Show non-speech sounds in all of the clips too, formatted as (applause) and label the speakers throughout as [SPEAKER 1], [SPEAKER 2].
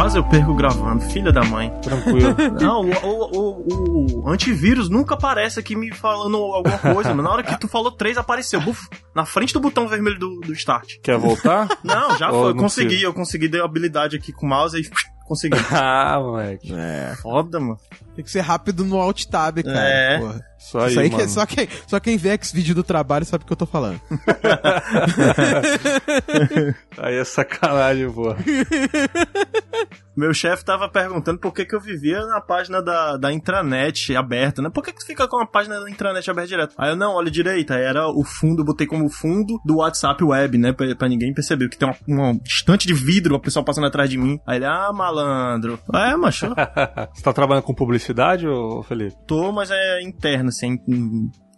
[SPEAKER 1] quase eu perco gravando, filha da mãe.
[SPEAKER 2] Tranquilo. (laughs)
[SPEAKER 1] Não, o, o, o, o antivírus nunca aparece aqui me falando alguma coisa, mas na hora que tu falou três, apareceu, buf, na frente do botão vermelho do, do start.
[SPEAKER 2] Quer voltar? (laughs)
[SPEAKER 1] Não, já foi, eu consegui,
[SPEAKER 2] precisa?
[SPEAKER 1] eu consegui, dei habilidade aqui com o mouse e (laughs) consegui.
[SPEAKER 2] ah, moleque.
[SPEAKER 3] É.
[SPEAKER 1] Foda, mano.
[SPEAKER 3] Tem que ser rápido no alt tab, cara.
[SPEAKER 1] É.
[SPEAKER 3] porra.
[SPEAKER 2] Isso aí,
[SPEAKER 3] Isso aí que,
[SPEAKER 2] mano.
[SPEAKER 3] só, quem, só quem vê X vídeo do trabalho sabe o que eu tô falando.
[SPEAKER 2] Aí é sacanagem, pô.
[SPEAKER 1] Meu chefe tava perguntando por que, que eu vivia na página da, da intranet aberta, né? Por que, que tu fica com a página da intranet aberta direto? Aí eu, não, olha direito, aí era o fundo, eu botei como fundo do WhatsApp web, né? Pra, pra ninguém perceber, que tem uma, uma estante de vidro, a pessoa passando atrás de mim. Aí ele, ah, malandro. É, macho, (laughs)
[SPEAKER 2] Você tá trabalhando com publicidade, ô Felipe?
[SPEAKER 1] tô, mas é interna, assim,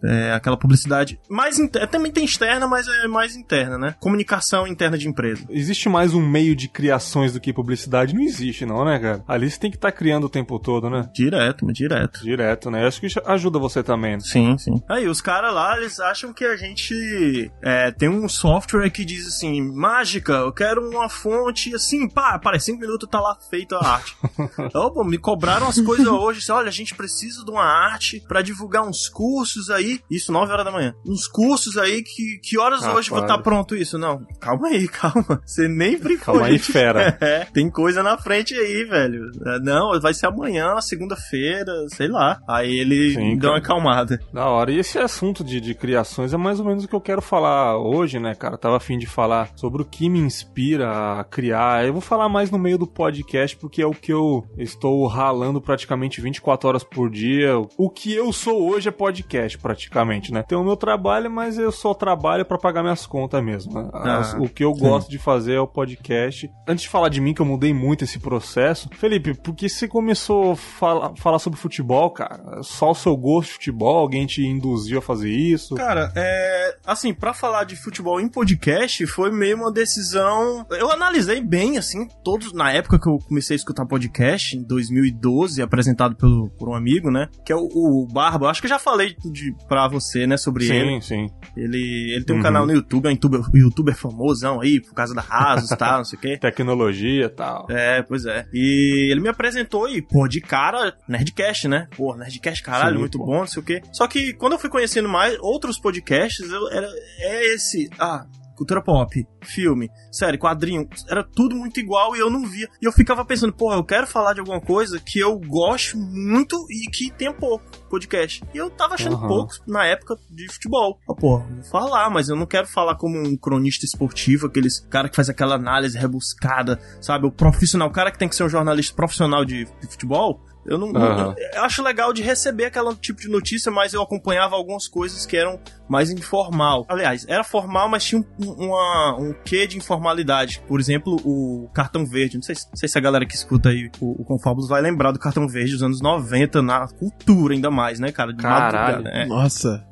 [SPEAKER 1] é aquela publicidade mais inter... também tem externa, mas é mais interna, né? Comunicação interna de empresa.
[SPEAKER 2] Existe mais um meio de criações do que publicidade? Não existe, não, né, cara? Ali você tem que estar criando o tempo todo, né?
[SPEAKER 1] Direto, mas direto.
[SPEAKER 2] Direto, né? Eu acho que isso ajuda você também. né?
[SPEAKER 1] Sim, sim. Aí, os caras lá, eles acham que a gente é, tem um software que diz assim, mágica, eu quero uma fonte assim, pá, para cinco minutos tá lá feita a arte. (laughs) Opa, me cobraram as coisas hoje, assim, olha, a gente precisa de uma arte pra divulgar uns cursos aí, isso 9 horas da manhã, uns cursos aí, que, que horas
[SPEAKER 2] Ah,
[SPEAKER 1] hoje
[SPEAKER 2] claro.
[SPEAKER 1] estar pronto isso? Não, calma aí, (laughs) calma, você nem brincou.
[SPEAKER 2] Calma aí, fera. (laughs)
[SPEAKER 1] É, tem coisa na frente aí, velho. É, Não, vai ser amanhã, segunda-feira, sei lá. Aí ele
[SPEAKER 2] Sim,
[SPEAKER 1] deu uma acalmada.
[SPEAKER 2] Da hora. E esse assunto de, de criações é mais ou menos o que eu quero falar hoje, né, cara? Tava afim de falar sobre o que me inspira a criar. Eu vou falar mais no meio do podcast, porque é o que eu estou ralando praticamente 24 horas por dia. O que eu sou hoje é podcast, praticamente, né? Tem o meu trabalho, mas eu só trabalho pra pagar minhas contas mesmo. né? As-
[SPEAKER 1] Ah,
[SPEAKER 2] o que eu gosto de fazer é o podcast. Antes de falar de mim, que eu mudei muito esse processo, Felipe, por que você começou a falar, falar sobre futebol, cara? Só o seu gosto de futebol? Alguém te induziu a fazer isso?
[SPEAKER 1] Cara, é. Assim, pra falar de futebol em podcast, foi meio uma decisão. Eu analisei bem, assim, todos. Na época que eu comecei a escutar podcast, em 2012, apresentado pelo, por um amigo, né? Que é o, o Barba. Acho que eu já falei de, pra você, né, sobre ele.
[SPEAKER 2] Sim, sim.
[SPEAKER 1] Ele, ele tem um
[SPEAKER 2] Uhum.
[SPEAKER 1] canal no YouTube, é um youtuber, youtuber famosão aí, por causa da Rasos e tal, não sei o quê. (laughs)
[SPEAKER 2] Tecnologia e tal.
[SPEAKER 1] É, pois é. E ele me apresentou e, pô, de cara, Nerdcast, né? Pô, Nerdcast, caralho,
[SPEAKER 2] Sim,
[SPEAKER 1] muito
[SPEAKER 2] pô.
[SPEAKER 1] bom, não sei o quê. Só que quando eu fui conhecendo mais outros podcasts, eu, era, é esse. Ah. Cultura pop, filme, série, quadrinho, era tudo muito igual e eu não via. E eu ficava pensando, pô, eu quero falar de alguma coisa que eu gosto muito e que tenha pouco podcast. E eu tava achando
[SPEAKER 2] Aham.
[SPEAKER 1] pouco na época de futebol. Ah, pô, vou falar, mas eu não quero falar como um cronista esportivo, aqueles cara que faz aquela análise rebuscada, sabe? O profissional, o cara que tem que ser um jornalista profissional de, de futebol. Eu não, não-
[SPEAKER 2] Aham.
[SPEAKER 1] eu acho legal de receber aquele tipo de notícia, mas eu acompanhava algumas coisas que eram mais informal. Aliás, era formal, mas tinha um, uma, um quê de informalidade. Por exemplo, o Cartão Verde. Não sei, se- não sei se a galera que escuta aí o, o Confábulos vai lembrar do Cartão Verde dos anos 90, na cultura ainda mais, né, cara? De
[SPEAKER 2] Caralho.
[SPEAKER 1] madrugada, né?
[SPEAKER 3] Nossa.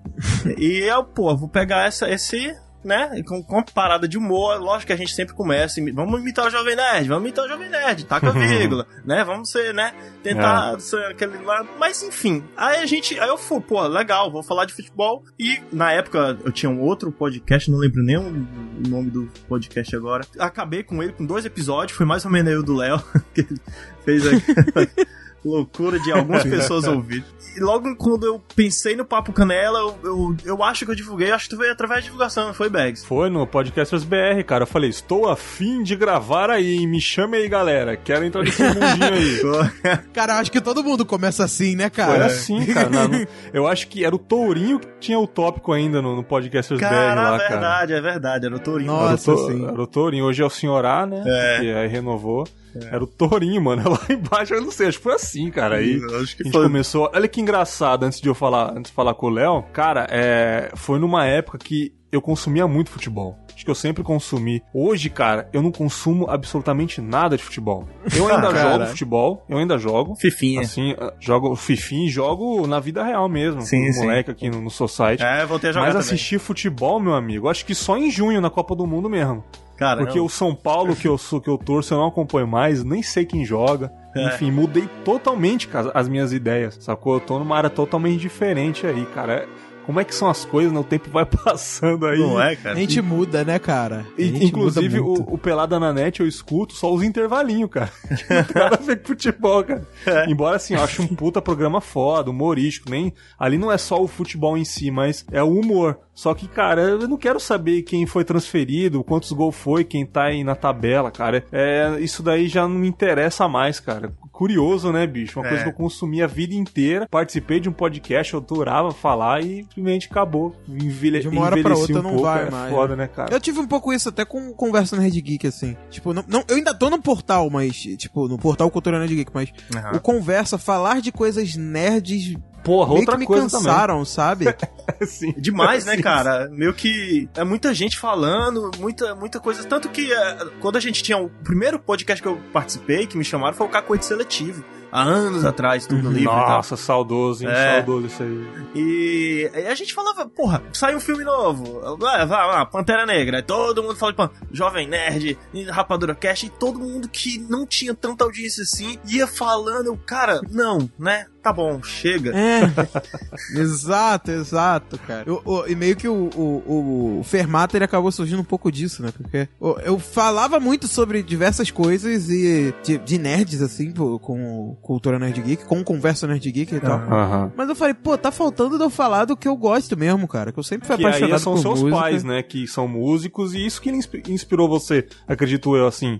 [SPEAKER 1] E eu, pô, vou pegar essa, esse, né, com, com uma parada de humor, lógico que a gente sempre começa, vamos imitar o Jovem Nerd, vamos imitar o Jovem Nerd, taca a (laughs) vírgula, né, vamos ser, né, tentar ser aquele lá, mas enfim, aí a gente, aí eu fui, pô, legal, vou falar de futebol, e na época eu tinha um outro podcast, não lembro nem o nome do podcast agora, acabei com ele com dois episódios, foi mais ou menos aí o do Léo, (laughs) que ele fez aquela loucura de algumas (laughs) pessoas ouvir. E logo quando eu pensei no Papo Canela, eu, eu, eu acho que eu divulguei, acho que foi através da divulgação, não foi Bags?
[SPEAKER 2] Foi no Podcasters BR, cara. Eu falei, estou afim de gravar aí, hein? me chame aí, galera. Quero entrar nesse mundinho aí. (laughs)
[SPEAKER 3] Cara, eu acho que todo mundo começa assim, né,
[SPEAKER 2] Foi
[SPEAKER 3] cara?
[SPEAKER 2] assim, cara. Na- no- eu acho que era o Tourinho que tinha o tópico ainda no, no Podcasters BR
[SPEAKER 1] Cara,
[SPEAKER 2] lá,
[SPEAKER 1] é
[SPEAKER 2] cara.
[SPEAKER 1] verdade, é verdade, era o Tourinho.
[SPEAKER 3] Nossa.
[SPEAKER 2] Era o, To-
[SPEAKER 3] sim.
[SPEAKER 2] era o Tourinho. Hoje é o Senhor A, né?
[SPEAKER 1] É.
[SPEAKER 2] Que aí renovou. Era o Tourinho, mano. (laughs) Lá embaixo, eu não sei, acho que foi assim, cara. Aí
[SPEAKER 1] acho que
[SPEAKER 2] a gente
[SPEAKER 1] foi.
[SPEAKER 2] começou. Olha que engraçado, antes de eu falar, antes de falar com o Léo, cara, é, foi numa época que eu consumia muito futebol. Acho que eu sempre consumi. Hoje, cara, eu não consumo absolutamente nada de futebol. Eu ainda
[SPEAKER 1] Ah, (laughs)
[SPEAKER 2] jogo futebol, eu ainda jogo.
[SPEAKER 1] Fifinha.
[SPEAKER 2] Assim, ah, jogo fifim, jogo na vida real mesmo.
[SPEAKER 1] Sim, sim.
[SPEAKER 2] moleque aqui no, no Society.
[SPEAKER 1] É, voltei a jogar
[SPEAKER 2] Mas
[SPEAKER 1] também.
[SPEAKER 2] assistir futebol, meu amigo, acho que só em junho na Copa do Mundo mesmo.
[SPEAKER 1] Cara,
[SPEAKER 2] Porque
[SPEAKER 1] eu-
[SPEAKER 2] o São Paulo que eu sou, que eu torço, eu não acompanho mais, nem sei quem joga.
[SPEAKER 1] É.
[SPEAKER 2] Enfim, mudei totalmente as minhas ideias, sacou? Eu tô numa área totalmente diferente aí, cara. É como é que são as coisas, né? O tempo vai (laughs) passando aí.
[SPEAKER 1] Não é,
[SPEAKER 3] A
[SPEAKER 1] cara?
[SPEAKER 3] gente muda, né, cara? A
[SPEAKER 2] E,
[SPEAKER 3] gente
[SPEAKER 2] inclusive,
[SPEAKER 3] muda muito.
[SPEAKER 2] o, o Pelada na Net eu escuto só os intervalinhos, cara. (laughs) Não tem nada a ver com futebol, cara.
[SPEAKER 1] É.
[SPEAKER 2] Embora, assim, eu acho um puta programa foda, humorístico. Nem, ali não é só o futebol em si, mas é o humor. Só que, cara, eu não quero saber quem foi transferido, quantos gols foi, quem tá aí na tabela, cara. É, isso daí já não me interessa mais, cara. Curioso, né, bicho? Uma
[SPEAKER 1] É.
[SPEAKER 2] coisa que eu consumi a vida inteira. Participei de um podcast, eu adorava falar e simplesmente acabou. Envelhe
[SPEAKER 3] De uma hora pra outra
[SPEAKER 2] um
[SPEAKER 3] não
[SPEAKER 2] pouco,
[SPEAKER 3] vai
[SPEAKER 2] é
[SPEAKER 3] mais,
[SPEAKER 2] foda, né, cara?
[SPEAKER 3] Eu tive um pouco isso até com Conversa Nerd Geek, assim. Tipo, não, não- eu ainda tô no portal, mas, tipo, no portal Cultura Nerd Geek, mas
[SPEAKER 1] Aham.
[SPEAKER 3] o Conversa, falar de coisas nerds,
[SPEAKER 2] Porra,
[SPEAKER 3] meio
[SPEAKER 2] outra
[SPEAKER 3] que me
[SPEAKER 2] coisa
[SPEAKER 3] cansaram, sabe?
[SPEAKER 2] também. (laughs) Sim.
[SPEAKER 1] Demais, né,
[SPEAKER 2] Sim.
[SPEAKER 1] cara? Meio que é muita gente falando, muita, muita coisa. Tanto que é, quando a gente tinha o primeiro podcast que eu participei, que me chamaram, foi o Cacoete Seletivo. Há anos atrás, tudo no livro e tal.
[SPEAKER 2] Nossa, saudoso, hein?
[SPEAKER 1] É.
[SPEAKER 2] Saudoso isso aí.
[SPEAKER 1] E aí a gente falava, porra, sai um filme novo. Vai, vai lá, Pantera Negra. Aí todo mundo fala, pô, Jovem Nerd, Rapadura Cast, e todo mundo que não tinha tanta audiência assim ia falando, eu, cara, não, né? Tá bom, chega.
[SPEAKER 3] É. (laughs) exato, exato, cara. Eu- eu- e meio que o, o, o Fermata ele acabou surgindo um pouco disso, né? Porque eu, eu falava muito sobre diversas coisas e de, de nerds, assim, com o Cultura Nerd Geek, com Conversa Nerd Geek e tal. Mas eu falei, pô, tá faltando de eu falar do que eu gosto mesmo, cara. Que eu sempre fui
[SPEAKER 2] Que aí
[SPEAKER 3] apaixonado
[SPEAKER 2] são
[SPEAKER 3] por
[SPEAKER 2] seus
[SPEAKER 3] música.
[SPEAKER 2] pais, né? Que são músicos, e isso que inspi- inspirou você, acredito eu, assim.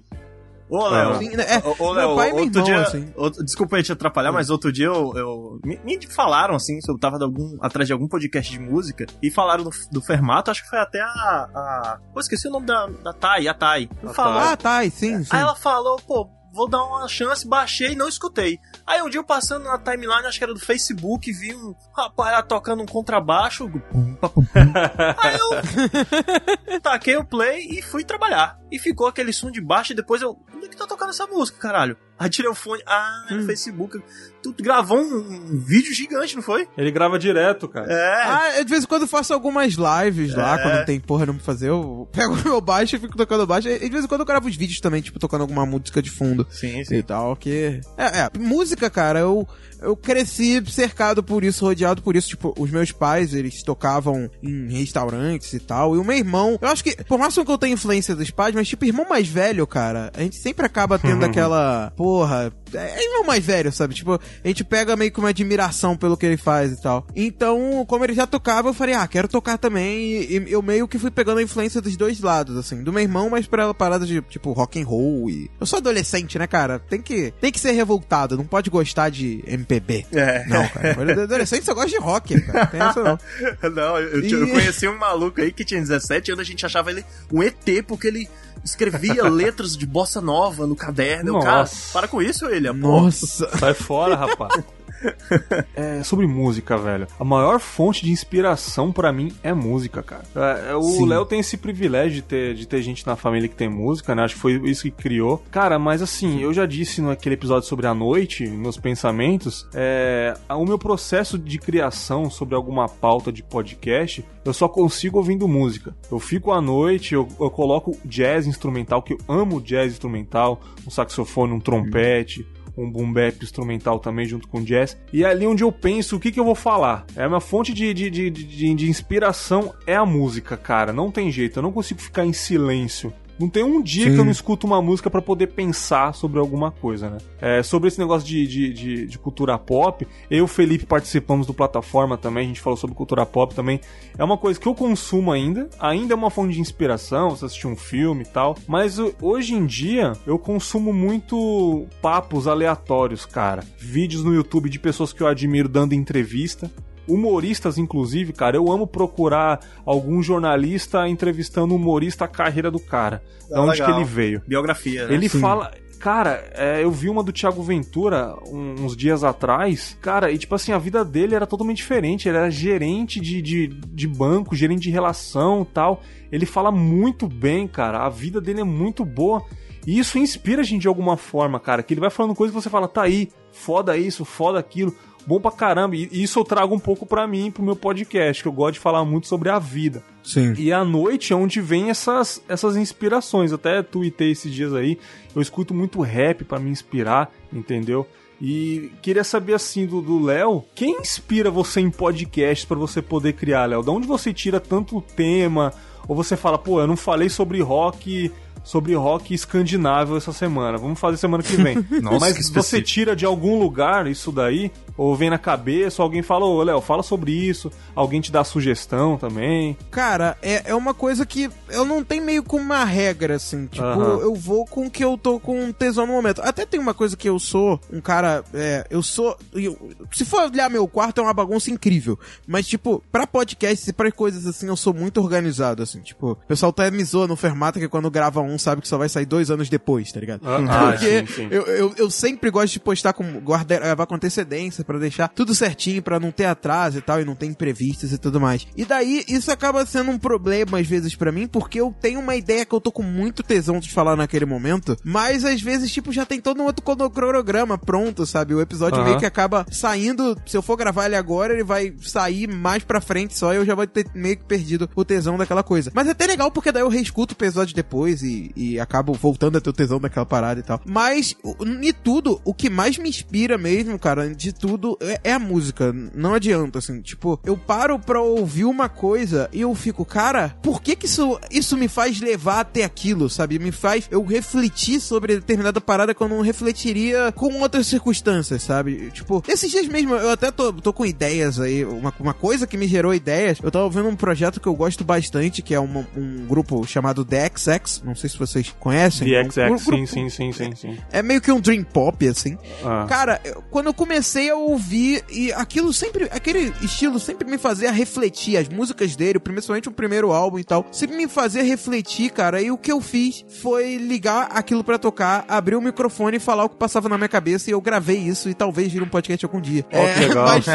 [SPEAKER 1] Ô, Léo.
[SPEAKER 3] Sim, né? É,
[SPEAKER 1] Ô, ô,
[SPEAKER 3] meu
[SPEAKER 1] Léo,
[SPEAKER 3] pai e
[SPEAKER 1] outro
[SPEAKER 3] irmão,
[SPEAKER 1] dia,
[SPEAKER 3] assim.
[SPEAKER 1] outro- desculpa aí te atrapalhar, mas outro dia eu, eu- me, me falaram assim, eu tava de algum, atrás de algum podcast de música e falaram do, do Fermato, acho que foi até a, a pô, esqueci o nome da, da Thay, a Thay.
[SPEAKER 2] A
[SPEAKER 1] Falou,
[SPEAKER 3] Ah, tá, sim, sim.
[SPEAKER 1] Aí ela falou, pô, vou dar uma chance, baixei e não escutei. Aí um dia eu passando na timeline, acho que era do Facebook, vi um rapaz lá tocando um contrabaixo. (laughs) Aí eu taquei o play e fui trabalhar. E ficou aquele som de baixo e depois eu. Onde é que tá tocando essa música, caralho? Aí tirei o fone. Ah, é no
[SPEAKER 3] Hum.
[SPEAKER 1] Facebook. Tu gravou um, um vídeo gigante, não foi?
[SPEAKER 2] Ele grava direto, cara.
[SPEAKER 1] É.
[SPEAKER 3] Ah, eu de vez em quando eu faço algumas lives lá,
[SPEAKER 1] É.
[SPEAKER 3] quando não tem porra não pra fazer, eu pego (laughs) o meu baixo e fico tocando baixo. E de vez em quando eu gravo os vídeos também, tipo, tocando alguma música de fundo
[SPEAKER 1] Sim,
[SPEAKER 3] e tal, que... É, é, música, cara, eu, eu cresci cercado por isso, rodeado por isso. Tipo, os meus pais, eles tocavam em restaurantes e tal, e o meu irmão... Eu acho que, por mais que eu tenha influência dos pais, mas tipo, irmão mais velho, cara, a gente sempre acaba tendo (laughs) aquela... Porra, é irmão mais velho, sabe? Tipo, a gente pega meio que uma admiração pelo que ele faz e tal. Então, como ele já tocava, eu falei, ah, quero tocar também. E, e eu meio que fui pegando a influência dos dois lados, assim. Do meu irmão, mas pra parada de, tipo, rock and roll e... Eu sou adolescente, né, cara? Tem que, tem que ser revoltado, não pode gostar de MPB.
[SPEAKER 1] É.
[SPEAKER 3] Não, cara. Adolescente só gosta de rock, cara. Tem essa não. (laughs)
[SPEAKER 1] Não, eu, eu, eu
[SPEAKER 3] E-
[SPEAKER 1] conheci um maluco aí que tinha 17 anos, a gente achava ele um ET, porque ele escrevia (laughs) letras de bossa nova no caderno. Eu, cara,
[SPEAKER 2] Nossa.
[SPEAKER 1] para com isso, ele.
[SPEAKER 3] Nossa.
[SPEAKER 2] Sai fora, rapaz. (laughs) É, sobre música, velho. A maior fonte de inspiração pra mim é música, cara. É, é, o. Léo tem esse privilégio de ter, de ter gente na família que tem música, né? Acho que foi isso que criou. Cara, mas assim, eu já disse naquele episódio sobre a noite, meus pensamentos, é, o meu processo de criação sobre alguma pauta de podcast, eu só consigo ouvindo música. Eu fico à noite, eu, eu coloco jazz instrumental, que eu amo jazz instrumental, um saxofone, um trompete um boom bap instrumental também junto com jazz. E é ali onde eu penso o que, que eu vou falar. É a minha fonte de, de, de, de, de inspiração é a música, cara. Não tem jeito, eu não consigo ficar em silêncio. Não tem um dia
[SPEAKER 3] Sim.
[SPEAKER 2] que eu não escuto uma música pra poder pensar sobre alguma coisa, né? É, sobre esse negócio de, de, de, de cultura pop, eu e o Felipe participamos do plataforma também, a gente falou sobre cultura pop também. É uma coisa que eu consumo ainda, ainda é uma fonte de inspiração, você assistir um filme e tal. Mas hoje em dia eu consumo muito papos aleatórios, cara. Vídeos no YouTube de pessoas que eu admiro dando entrevista. Humoristas, inclusive, cara, eu amo procurar algum jornalista entrevistando um humorista a carreira do cara. Da
[SPEAKER 1] Ah,
[SPEAKER 2] onde
[SPEAKER 1] legal.
[SPEAKER 2] que ele veio.
[SPEAKER 1] Biografia, né?
[SPEAKER 2] Ele
[SPEAKER 3] Sim.
[SPEAKER 2] fala. Cara, é, eu vi uma do Thiago Ventura um- uns dias atrás. Cara, e tipo assim, a vida dele era totalmente diferente. Ele era gerente de, de, de banco, gerente de relação tal. Ele fala muito bem, cara. A vida dele é muito boa. E isso inspira a gente de alguma forma, cara. Que ele vai falando coisas que você fala, tá aí, foda isso, foda aquilo. Bom pra caramba. E isso eu trago um pouco pra mim, pro meu podcast, que eu gosto de falar muito sobre a vida.
[SPEAKER 3] Sim.
[SPEAKER 2] E à noite é onde vem essas, essas inspirações. Até tuitei esses dias aí. Eu escuto muito rap pra me inspirar, entendeu? E queria saber assim do Léo, quem inspira você em podcast para você poder criar, Léo? Da onde você tira tanto tema? Ou você fala, pô, eu não falei sobre rock sobre rock escandinavo essa semana. Vamos fazer semana que vem. (laughs) Nossa, Mas que você tira de algum lugar isso daí? Ou vem na cabeça, ou alguém fala, ô Léo, fala sobre isso, alguém te dá sugestão também.
[SPEAKER 3] Cara, é, é uma coisa que eu não tenho meio como uma regra, assim. Tipo, eu vou com o que eu tô com tesão no momento. Até tem uma coisa que eu sou um cara. É, eu sou. Eu, se for olhar meu quarto, é uma bagunça incrível. Mas, tipo, pra podcast e pra coisas assim, eu sou muito organizado, assim. Tipo, o pessoal até me zoa no Fermata que quando grava um, sabe que só vai sair dois anos depois, tá ligado? Ah, Porque sim, sim. Eu, eu, eu, sempre gosto de postar com. guardar com antecedência para deixar tudo certinho, para não ter atraso e tal, e não ter imprevistos e tudo mais. E daí, isso acaba sendo um problema às vezes para mim, porque eu tenho uma ideia que eu tô com muito tesão de falar naquele momento, mas às vezes, tipo, já tem todo um outro cronograma pronto, sabe? O episódio uhum. meio que acaba saindo, se eu for gravar ele agora, ele vai sair mais pra frente só, e eu já vou ter meio que perdido o tesão daquela coisa. Mas é até legal, porque daí eu reescuto o episódio depois e, e acabo voltando a ter o tesão daquela parada e tal. Mas, de tudo, o que mais me inspira mesmo, cara, de tudo, é, é, a música. Não adianta, assim. Tipo, eu paro pra ouvir uma coisa e eu fico, cara, por que que isso, isso me faz levar até aquilo, sabe? Me faz eu refletir sobre determinada parada que eu não refletiria com outras circunstâncias, sabe? Tipo, esses dias mesmo, eu até tô, tô com ideias aí. Uma, uma coisa que me gerou ideias, eu tava vendo um projeto que eu gosto bastante, que é uma, um grupo chamado DXX. Não sei se vocês conhecem.
[SPEAKER 2] DXX, um, um sim, sim, sim, sim, sim.
[SPEAKER 3] É meio que um dream pop, assim. Ah. Cara, eu, quando eu comecei a ouvir e, aquilo sempre, aquele estilo sempre me fazia refletir. As músicas dele, principalmente o primeiro álbum e tal, sempre me fazia refletir, cara. E o que eu fiz foi ligar aquilo para tocar, abrir o microfone e falar o que passava na minha cabeça. E eu gravei isso e talvez vire um podcast algum dia.
[SPEAKER 2] Oh, é, legal. Mas,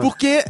[SPEAKER 3] porque,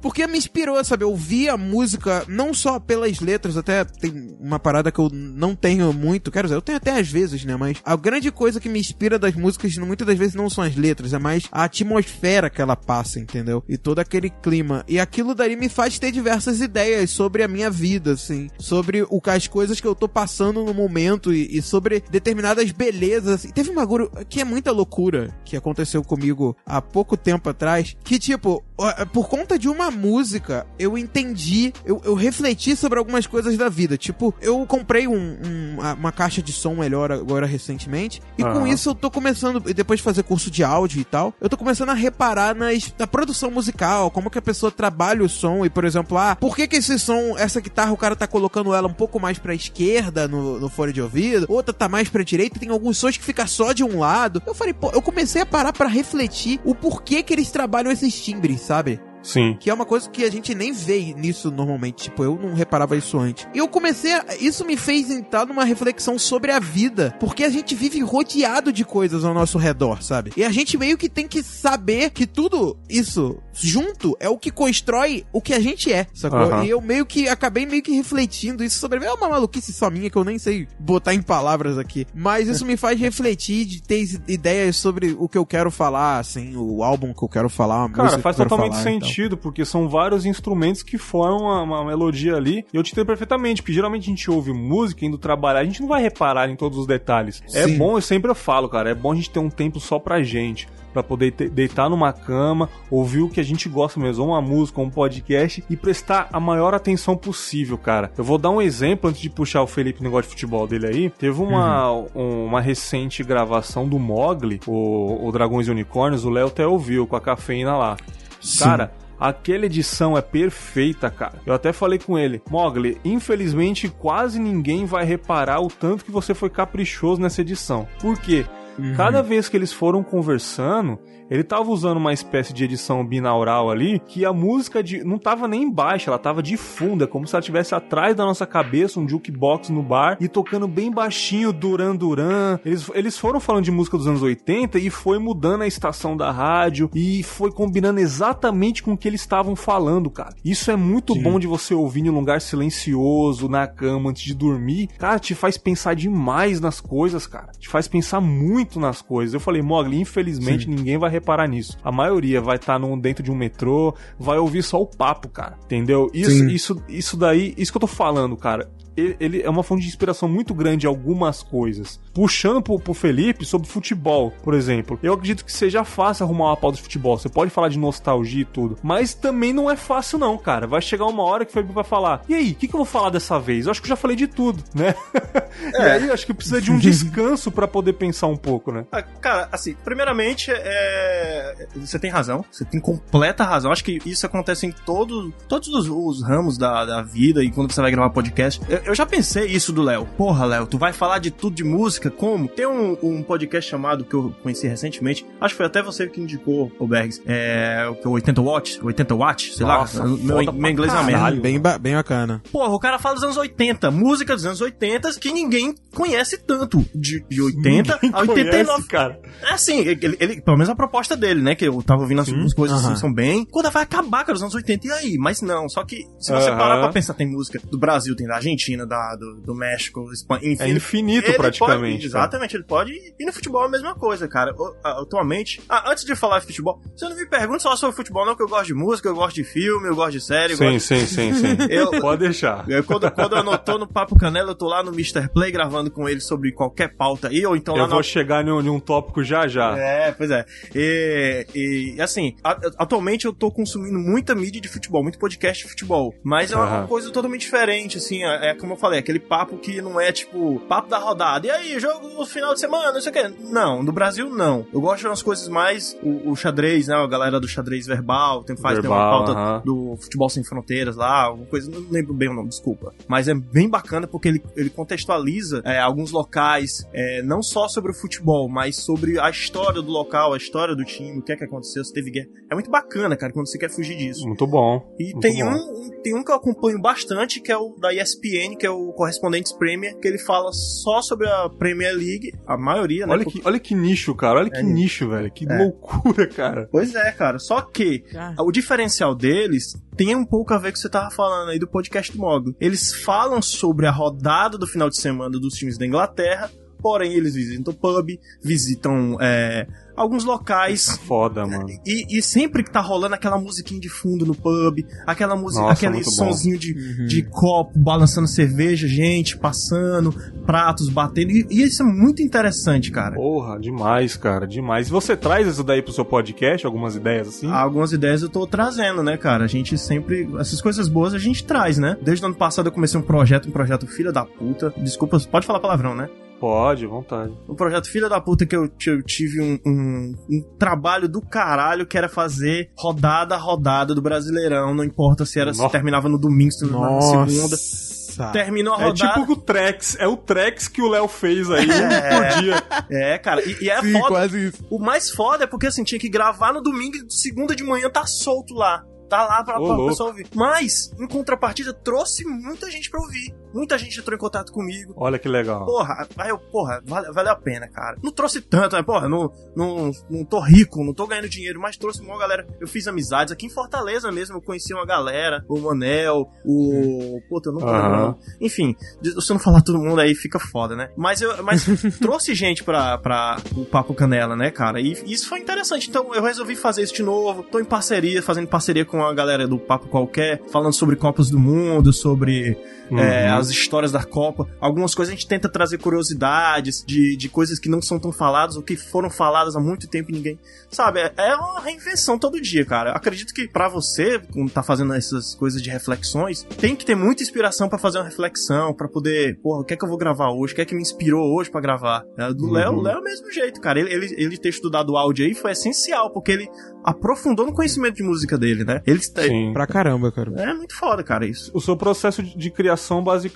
[SPEAKER 3] porque me inspirou, sabe? Eu vi a música não só pelas letras, até tem uma parada que eu não tenho muito, quero dizer, eu tenho até às vezes, né? Mas a grande coisa que me inspira das músicas muitas das vezes não são as letras, é mais a atmosfera que ela passa, entendeu? E todo aquele clima. E aquilo daí me faz ter diversas ideias sobre a minha vida, assim. Sobre o, as coisas que eu tô passando no momento e, e sobre determinadas belezas. E teve um bagulho que é muita loucura que aconteceu comigo há pouco tempo atrás. Que, tipo, por conta de uma música, eu entendi, eu, eu refleti sobre algumas coisas da vida. Tipo, eu comprei um, um, uma caixa de som melhor agora recentemente. E uhum. com isso eu tô começando, e depois de fazer curso de áudio e tal, eu tô começando a reparar nas, na produção musical, como que a pessoa trabalha o som e, por exemplo, ah, por que que esse som, essa guitarra, o cara tá colocando ela um pouco mais pra esquerda no, no fone de ouvido, outra tá mais pra direita, tem alguns sons que fica só de um lado. Eu falei, pô, eu comecei a parar para refletir o porquê que eles trabalham esses timbres, sabe?
[SPEAKER 2] Sim.
[SPEAKER 3] Que é uma coisa que a gente nem vê nisso normalmente. Tipo, eu não reparava isso antes. E eu comecei a... Isso me fez entrar numa reflexão sobre a vida. Porque a gente vive rodeado de coisas ao nosso redor, sabe? E a gente meio que tem que saber que tudo isso junto é o que constrói o que a gente é, sacou? Uhum. E eu meio que acabei meio que refletindo isso sobre. É uma maluquice só minha que eu nem sei botar em palavras aqui. Mas isso me faz refletir, de ter ideias sobre o que eu quero falar, assim, o álbum que eu quero falar, uma
[SPEAKER 2] Cara, faz totalmente falar, sentido sentido, porque são vários instrumentos que formam uma, uma, melodia ali. E eu te entendo perfeitamente, porque geralmente a gente ouve música indo trabalhar, a gente não vai reparar em todos os detalhes. É Sim. É bom, eu sempre falo, cara, é bom a gente ter um tempo só pra gente para poder deitar numa cama, ouvir o que a gente gosta mesmo, uma música, um podcast e prestar a maior atenção possível, cara. Eu vou dar um exemplo antes de puxar o Felipe negócio de futebol dele aí. Teve uma, uhum. uma recente gravação do Mogli, o, o Dragões e Unicórnios, o Léo até ouviu com a cafeína lá. Sim. Cara, Aquela edição é perfeita, cara. Eu até falei com ele, Mogli, infelizmente quase ninguém vai reparar o tanto que você foi caprichoso nessa edição. Por quê? Uhum. Cada vez que eles foram conversando, ele tava usando uma espécie de edição binaural ali, que a música de, não tava nem embaixo, ela tava de fundo, é como se ela estivesse atrás da nossa cabeça, um jukebox no bar, e tocando bem baixinho Duran Duran. Eles, eles foram falando de música dos anos 80 e foi mudando a estação da rádio e foi combinando exatamente com o que eles estavam falando, cara. Isso é muito Sim. bom de você ouvir em um lugar silencioso, na cama, antes de dormir. Cara, te faz pensar demais nas coisas, cara. Te faz pensar muito muito nas coisas. Eu falei, Mogli, infelizmente
[SPEAKER 3] Sim.
[SPEAKER 2] ninguém vai reparar nisso. A maioria vai estar num dentro de um metrô, vai ouvir só o papo, cara. Entendeu? Isso,
[SPEAKER 3] Sim.
[SPEAKER 2] isso, isso daí, isso que eu tô falando, cara. Ele, é uma fonte de inspiração muito grande em algumas coisas. Puxando pro, pro Felipe sobre futebol, por exemplo. Eu acredito que seja fácil arrumar uma pauta de futebol. Você pode falar de nostalgia e tudo. Mas também não é fácil, não, cara. Vai chegar uma hora que o Felipe vai falar: E aí, o que, que eu vou falar dessa vez? Eu acho que eu já falei de tudo, né? (laughs) E aí, eu acho que precisa de um (laughs) descanso pra poder pensar um pouco, né?
[SPEAKER 1] Ah, Cara, assim, primeiramente, é... você tem razão, você tem completa razão. Acho que isso acontece em todo, todos os, os ramos da, da vida e quando você vai gravar podcast. Eu, eu já pensei isso do Léo. Porra, Léo, tu vai falar de tudo de música? Como? Tem um, um podcast chamado que eu conheci recentemente, acho que foi até você que indicou, o Bergs, é o que é o 80 Watts, 80 Watts, sei
[SPEAKER 2] Nossa,
[SPEAKER 1] lá. Meu, meu inglês é uma merda.
[SPEAKER 2] caralho.
[SPEAKER 3] Bem, bem bacana.
[SPEAKER 1] Porra, o cara fala dos anos 80, música dos anos 80 que ninguém conhece tanto. De, de 80
[SPEAKER 2] Ninguém
[SPEAKER 1] a 89.
[SPEAKER 2] conhece, cara.
[SPEAKER 1] É assim, ele, ele- pelo menos a proposta dele, né? Que eu tava ouvindo as,
[SPEAKER 2] Sim.
[SPEAKER 1] as coisas assim, são bem. Quando vai acabar, cara, os anos 80, e aí? Mas não, só que se você parar pra pensar, tem música do Brasil, tem da Argentina, da, do, do México, do Espanha, enfim.
[SPEAKER 2] É infinito, praticamente.
[SPEAKER 1] pode- exatamente, ele pode. E no futebol é a mesma coisa, cara. Atualmente. Ah, antes de falar de futebol, você não me pergunta só sobre futebol, não, que eu gosto de música, eu gosto de filme, eu gosto de série, eu
[SPEAKER 2] Sim,
[SPEAKER 1] gosto
[SPEAKER 2] sim, sim, sim. (laughs)
[SPEAKER 1] Eu-
[SPEAKER 2] Pode deixar. (laughs)
[SPEAKER 1] eu, quando, quando eu não tô no Papo Canela, eu tô lá no Mr. Play gravando com ele sobre qualquer pauta aí, ou então lá
[SPEAKER 2] Eu vou chegar em um, em um tópico já já.
[SPEAKER 1] é, pois é. E, e, assim, a- atualmente eu tô consumindo muita mídia de futebol, muito podcast de futebol. Mas é uma
[SPEAKER 2] Aham.
[SPEAKER 1] coisa totalmente diferente, assim. É, é como eu falei, aquele papo que não é tipo papo da rodada. E aí, jogo no final de semana, não sei o quê. Não, no Brasil não. Eu gosto de umas coisas mais. O, o xadrez, né? A galera do xadrez verbal, tem, faz tem uma
[SPEAKER 2] Verbal,
[SPEAKER 1] pauta
[SPEAKER 2] aham.
[SPEAKER 1] do futebol sem fronteiras lá, alguma coisa, não lembro bem o nome, desculpa. Mas é bem bacana porque ele, ele contextualiza é, alguns locais, é, não só sobre o futebol, mas sobre a história do local, a história do time, o que é que aconteceu, se teve guerra. É muito bacana, cara, quando você quer fugir disso.
[SPEAKER 2] Muito bom.
[SPEAKER 1] E
[SPEAKER 2] Muito
[SPEAKER 1] tem
[SPEAKER 2] bom.
[SPEAKER 1] um, tem um que eu acompanho bastante, que é o da ESPN, que é o Correspondentes Premier, que ele fala só sobre a Premier League, a maioria, né?
[SPEAKER 2] Olha que, olha que nicho, cara. Olha que
[SPEAKER 1] É
[SPEAKER 2] nicho, velho. Que
[SPEAKER 1] É.
[SPEAKER 2] loucura, cara.
[SPEAKER 1] Pois é, cara. Só que o diferencial deles tem um pouco a ver com o que você tava falando aí do podcast do Mogli. Eles falam sobre a rodada do final de semana dos times da Inglaterra, porém eles visitam pub, visitam é, alguns locais.
[SPEAKER 2] Foda, mano.
[SPEAKER 1] E, e sempre que tá rolando aquela musiquinha de fundo no pub, aquela música,
[SPEAKER 2] Nossa,
[SPEAKER 1] aquele
[SPEAKER 2] bom.
[SPEAKER 1] sonzinho de, de copo balançando cerveja, gente passando, pratos batendo. E, e isso é muito interessante, cara.
[SPEAKER 2] Porra, demais, cara. Demais. E você traz isso daí pro seu podcast? Algumas ideias assim?
[SPEAKER 1] Algumas ideias eu tô trazendo, né, cara? A gente sempre. Essas coisas boas a gente traz, né? Desde o ano passado eu comecei um projeto, um projeto filha da puta. Desculpa, pode falar palavrão, né?
[SPEAKER 2] Pode, vontade.
[SPEAKER 1] Um projeto filha da puta que eu, eu tive um, um- um trabalho do caralho que era fazer rodada a rodada do Brasileirão. Não importa se era se
[SPEAKER 2] Nossa.
[SPEAKER 1] terminava no domingo, se na segunda.
[SPEAKER 3] Nossa.
[SPEAKER 1] Terminou a
[SPEAKER 2] É
[SPEAKER 1] rodada.
[SPEAKER 2] tipo o Trex. É o Trex que o Léo fez aí
[SPEAKER 1] É.
[SPEAKER 2] por dia.
[SPEAKER 1] É, cara. E, e é
[SPEAKER 3] Sim,
[SPEAKER 1] foda.
[SPEAKER 3] quase isso.
[SPEAKER 1] O mais foda é porque assim, tinha que gravar no domingo e segunda de manhã tá solto lá. Tá lá pra,
[SPEAKER 2] Ô,
[SPEAKER 1] pra pessoa ouvir. Mas, em contrapartida, trouxe muita gente pra ouvir. Muita gente entrou em contato comigo.
[SPEAKER 2] Olha que legal.
[SPEAKER 1] Porra, aí eu, porra, vale- valeu a pena, cara. Não trouxe tanto, né? Porra, não, não, não tô rico, não tô ganhando dinheiro, mas trouxe uma galera. Eu fiz amizades aqui em Fortaleza mesmo, eu conheci uma galera, o Manel, o. Puta, eu não tô lembrando. Enfim, se eu não falar todo mundo aí fica foda, né? Mas eu mas (laughs) trouxe gente pra, pra o Papo Canela, né, cara? E isso foi interessante. Então eu resolvi fazer isso de novo. Tô em parceria, fazendo parceria com a galera do Papo Qualquer, falando sobre Copas do Mundo, sobre é,
[SPEAKER 2] Uhum.
[SPEAKER 1] As histórias da Copa. Algumas coisas a gente tenta trazer curiosidades de, de coisas que não são tão faladas ou que foram faladas há muito tempo e ninguém. Sabe? É, é uma reinvenção todo dia, cara. Acredito que pra você, quando tá fazendo essas coisas de reflexões, tem que ter muita inspiração pra fazer uma reflexão, pra poder, porra, o que é que eu vou gravar hoje? O que é que me inspirou hoje pra gravar? É, do
[SPEAKER 2] Uhum.
[SPEAKER 1] Léo, o Léo é o mesmo jeito, cara. Ele, ele, ele ter estudado áudio aí foi essencial, porque ele aprofundou no conhecimento de música dele, né? Ele
[SPEAKER 2] Sim.
[SPEAKER 3] Pra caramba, cara.
[SPEAKER 1] é muito foda, cara, isso.
[SPEAKER 2] O seu processo de de criação, basicamente,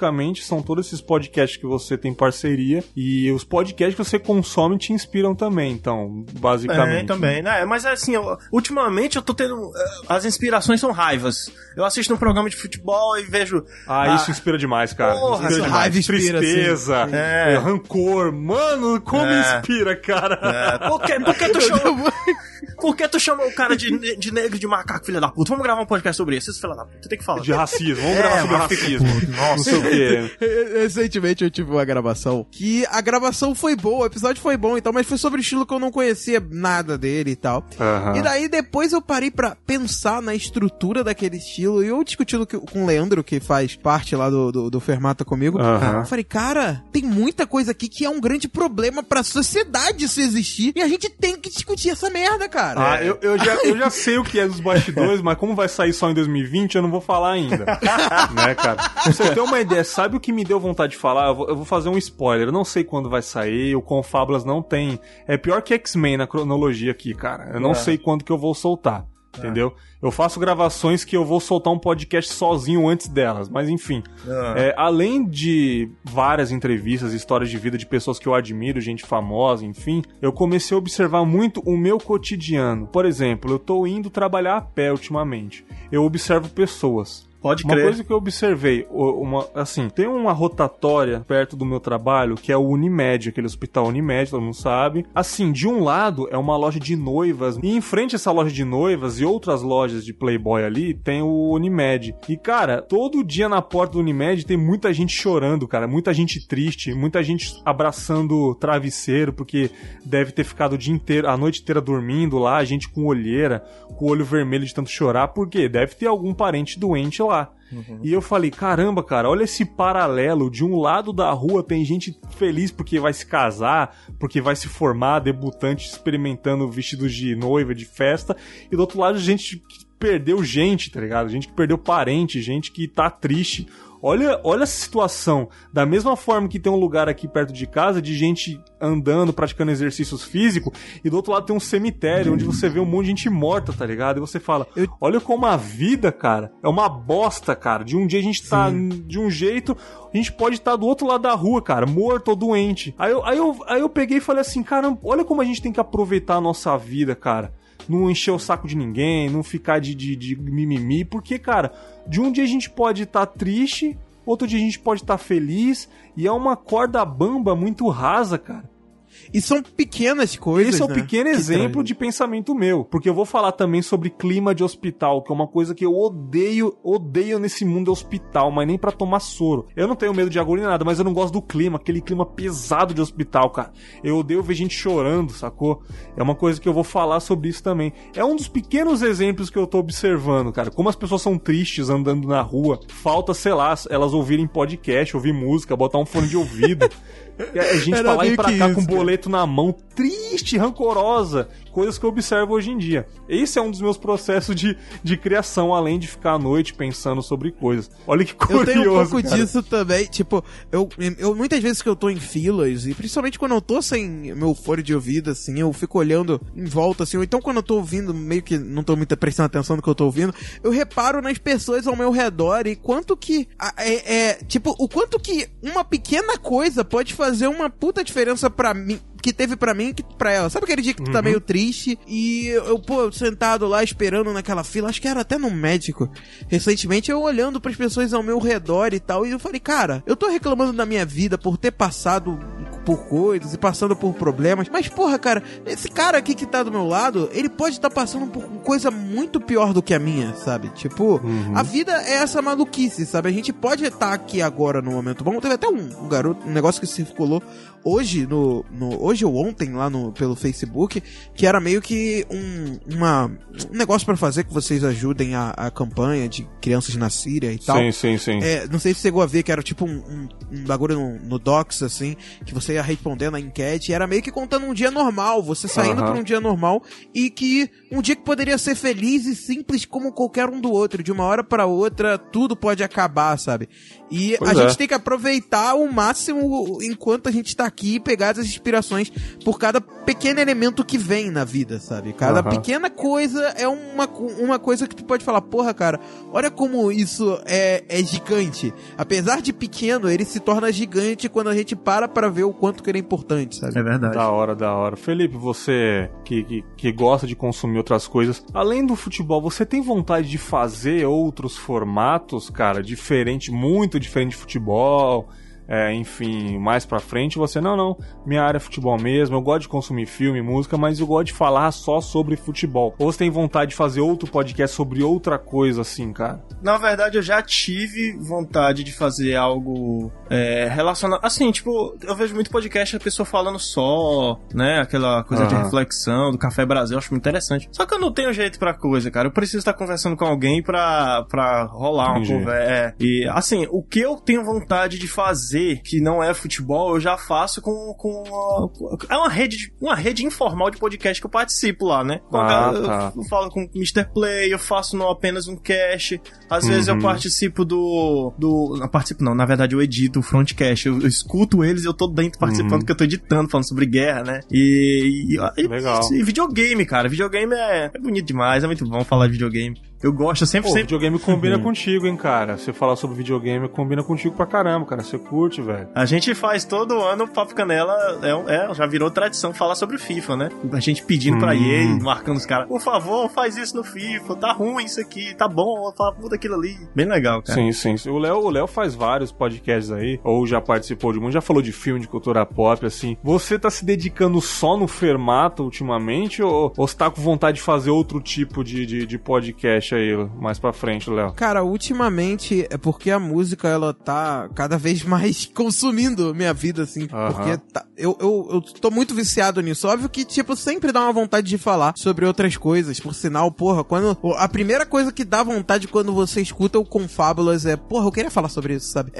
[SPEAKER 2] são todos esses podcasts que você tem parceria e os podcasts que você consome te inspiram também, então, basicamente.
[SPEAKER 1] É, também, né? Mas assim, eu- ultimamente eu tô tendo. eh, As inspirações são raivas. Eu assisto um programa de futebol e vejo.
[SPEAKER 2] Ah,
[SPEAKER 1] Ah,
[SPEAKER 2] isso inspira demais, cara.
[SPEAKER 1] porra,
[SPEAKER 2] inspira demais.
[SPEAKER 3] raiva inspira,
[SPEAKER 2] Tristeza,
[SPEAKER 3] assim.
[SPEAKER 1] É.
[SPEAKER 2] rancor. Mano, como
[SPEAKER 1] É.
[SPEAKER 2] inspira, cara.
[SPEAKER 1] É, por que, por que tu (laughs) chorou? Por que tu chamou o cara de, de negro de macaco, filha da puta? Vamos gravar um podcast sobre isso, filha da puta. Tu tem que falar.
[SPEAKER 2] De racismo, vamos é, gravar sobre racismo. Não sei o
[SPEAKER 3] quê. (laughs) Recentemente eu tive uma gravação que a gravação foi boa, o episódio foi bom e tal, mas foi sobre estilo que eu não conhecia nada dele e tal. Uhum. E daí depois eu parei para pensar na estrutura daquele estilo e eu discutindo com o Leandro, que faz parte lá do, do, do Fermata comigo, uhum. eu falei, cara, tem muita coisa aqui que é um grande problema pra sociedade isso existir e a gente tem que discutir essa merda, cara.
[SPEAKER 2] Ah, eu, eu, já, eu já sei o que é dos bastidores, mas como vai sair só em 2020, eu não vou falar ainda. (laughs) né, cara? Pra você ter uma ideia, sabe o que me deu vontade de falar? Eu vou, eu vou fazer um spoiler. Eu não sei quando vai sair, o Confablas não tem. É pior que X-Men na cronologia aqui, cara. Eu não é. sei quando que eu vou soltar. É. Entendeu? Eu faço gravações que eu vou soltar um podcast sozinho antes delas, mas enfim. É. É, além de várias entrevistas, histórias de vida de pessoas que eu admiro, gente famosa, enfim, eu comecei a observar muito o meu cotidiano. Por exemplo, eu tô indo trabalhar a pé ultimamente. Eu observo pessoas.
[SPEAKER 1] Pode
[SPEAKER 2] crer.
[SPEAKER 1] Uma
[SPEAKER 2] coisa que eu observei, uma, assim, tem uma rotatória perto do meu trabalho que é o Unimed, aquele hospital Unimed, todo mundo sabe. Assim, de um lado é uma loja de noivas, e em frente a essa loja de noivas e outras lojas de Playboy ali, tem o Unimed. E, cara, todo dia na porta do Unimed tem muita gente chorando, cara, muita gente triste, muita gente abraçando travesseiro, porque deve ter ficado o dia inteiro, a noite inteira dormindo lá, gente com olheira, com o olho vermelho de tanto chorar, porque deve ter algum parente doente lá lá. Uhum. E eu falei, caramba, cara, olha esse paralelo. De um lado da rua tem gente feliz porque vai se casar, porque vai se formar, debutante experimentando vestidos de noiva, de festa. E do outro lado, gente que perdeu gente, tá ligado? Gente que perdeu parente, gente que tá triste. Olha, olha essa situação. Da mesma forma que tem um lugar aqui perto de casa de gente andando, praticando exercícios físicos, e do outro lado tem um cemitério onde você vê um monte de gente morta, tá ligado? E você fala, olha como a vida, cara, é uma bosta, cara. De um dia a gente tá Sim. de um jeito, a gente pode estar tá do outro lado da rua, cara, morto ou doente. Aí eu, aí, eu, aí eu peguei e falei assim, cara, olha como a gente tem que aproveitar a nossa vida, cara não encher o saco de ninguém, não ficar de, de, de mimimi, porque, cara, de um dia a gente pode estar tá triste, outro dia a gente pode estar tá feliz, e é uma corda bamba muito rasa, cara.
[SPEAKER 3] E são pequenas coisas.
[SPEAKER 2] Esse é
[SPEAKER 3] um
[SPEAKER 2] né? pequeno que exemplo de pensamento meu. Porque eu vou falar também sobre clima de hospital, que é uma coisa que eu odeio, odeio nesse mundo hospital, mas nem para tomar soro. Eu não tenho medo de agulha nem nada, mas eu não gosto do clima, aquele clima pesado de hospital, cara. Eu odeio ver gente chorando, sacou? É uma coisa que eu vou falar sobre isso também. É um dos pequenos exemplos que eu tô observando, cara. Como as pessoas são tristes andando na rua. Falta, sei lá, elas ouvirem podcast, ouvir música, botar um fone de ouvido. A (laughs) gente Era pra lá e pra cá isso, com boleto na mão, triste, rancorosa, coisas que eu observo hoje em dia. Esse é um dos meus processos de, de criação, além de ficar à noite pensando sobre coisas. Olha que curioso.
[SPEAKER 3] Eu tenho
[SPEAKER 2] um
[SPEAKER 3] pouco cara. disso também, tipo, eu, eu muitas vezes que eu tô em filas, e principalmente quando eu tô sem meu fone de ouvido, assim, eu fico olhando em volta, assim, ou então quando eu tô ouvindo, meio que não tô muito prestando atenção no que eu tô ouvindo, eu reparo nas pessoas ao meu redor e quanto que, é, é tipo, o quanto que uma pequena coisa pode fazer uma puta diferença para mim, que teve para mim que pra ela. Sabe aquele dia que tu tá uhum. meio triste e eu, pô, sentado lá esperando naquela fila, acho que era até no médico. Recentemente eu olhando para as pessoas ao meu redor e tal, e eu falei, cara, eu tô reclamando da minha vida por ter passado por coisas e passando por problemas, mas porra, cara, esse cara aqui que tá do meu lado, ele pode estar tá passando por coisa muito pior do que a minha, sabe? Tipo, uhum. a vida é essa maluquice, sabe? A gente pode estar tá aqui agora no momento bom. Teve até um, um garoto, um negócio que circulou hoje no, no hoje ou ontem lá no pelo Facebook que era meio que um, uma, um negócio para fazer que vocês ajudem a, a campanha de crianças na Síria e tal.
[SPEAKER 2] Sim, sim, sim.
[SPEAKER 3] É, não sei se chegou a ver que era tipo um, um, um bagulho no, no, Docs assim que você ia respondendo a enquete e era meio que contando um dia normal, você saindo uh -huh. para um dia normal e que um dia que poderia ser feliz e simples como qualquer um do outro, de uma hora para outra tudo pode acabar, sabe? E pois a é. gente tem que aproveitar o máximo enquanto a gente tá aqui e pegar as inspirações por cada pequeno elemento que vem na vida, sabe? Cada uhum. pequena coisa é uma, uma coisa que tu pode falar, porra, cara, olha como isso é, é gigante. Apesar de pequeno, ele se torna gigante quando a gente para pra ver o quanto que ele é importante, sabe?
[SPEAKER 1] É verdade.
[SPEAKER 2] Da hora, da hora. Felipe, você que, que, que gosta de consumir outras coisas, além do futebol, você tem vontade de fazer outros formatos, cara, diferente, muito diferente de futebol? É, enfim, mais pra frente, você, não, não, minha área é futebol mesmo, eu gosto de consumir filme, música, mas eu gosto de falar só sobre futebol. Ou você tem vontade de fazer outro podcast sobre outra coisa, assim, cara?
[SPEAKER 1] Na verdade, eu já tive vontade de fazer algo é, relacionado. Assim, tipo, eu vejo muito podcast a pessoa falando só, né? Aquela coisa de reflexão do Café Brasil, eu acho muito interessante. Só que eu não tenho jeito pra coisa, cara. Eu preciso estar conversando com alguém pra, pra rolar uma conversa. É. E, assim, o que eu tenho vontade de fazer, que não é futebol, eu já faço com. com uma, é uma rede, de- uma rede informal de podcast que eu participo lá, né?
[SPEAKER 2] Ah,
[SPEAKER 1] eu,
[SPEAKER 2] tá.
[SPEAKER 1] eu falo com o Mr. Play, eu faço não apenas um cast. Às vezes eu
[SPEAKER 2] Uhum.
[SPEAKER 1] participo do. do não participo, não. Na verdade, eu edito o frontcast. Eu, eu escuto eles e eu tô dentro participando,
[SPEAKER 2] Uhum.
[SPEAKER 1] porque eu tô editando, falando sobre guerra, né? E. e, e-
[SPEAKER 2] Legal.
[SPEAKER 1] e videogame, cara. Videogame é, é bonito demais, é muito bom falar de videogame. Eu gosto, eu sempre,
[SPEAKER 2] Pô,
[SPEAKER 1] sempre.
[SPEAKER 2] videogame combina contigo, hein, cara. Você falar sobre videogame combina contigo pra caramba, cara. Você curte, velho.
[SPEAKER 1] A gente faz todo ano o Papo Canela, é, é, já virou tradição falar sobre o FIFA, né? A gente pedindo pra
[SPEAKER 2] Hum.
[SPEAKER 1] EA, marcando os caras, por favor, faz isso no FIFA, tá puta isso aqui, tá bom, fala muda aquilo ali. Bem legal, cara.
[SPEAKER 2] Sim, sim. sim. O Léo, o Léo faz vários podcasts aí, ou já participou de um, já falou de filme, de cultura pop, assim. Você tá se dedicando só no Fermata ultimamente, ou, ou você tá com vontade de fazer outro tipo de, de, de podcast aí, mais pra frente, Léo?
[SPEAKER 3] Cara, ultimamente é porque a música ela tá cada vez mais (laughs) consumindo minha vida, assim.
[SPEAKER 2] Aham.
[SPEAKER 3] Porque tá- eu, eu, eu tô muito viciado nisso. Óbvio que, tipo, sempre dá uma vontade de falar sobre outras coisas. Por sinal, porra, quando. A primeira coisa que dá vontade quando você escuta o Confábulas é, porra, eu queria falar sobre isso, sabe? (laughs)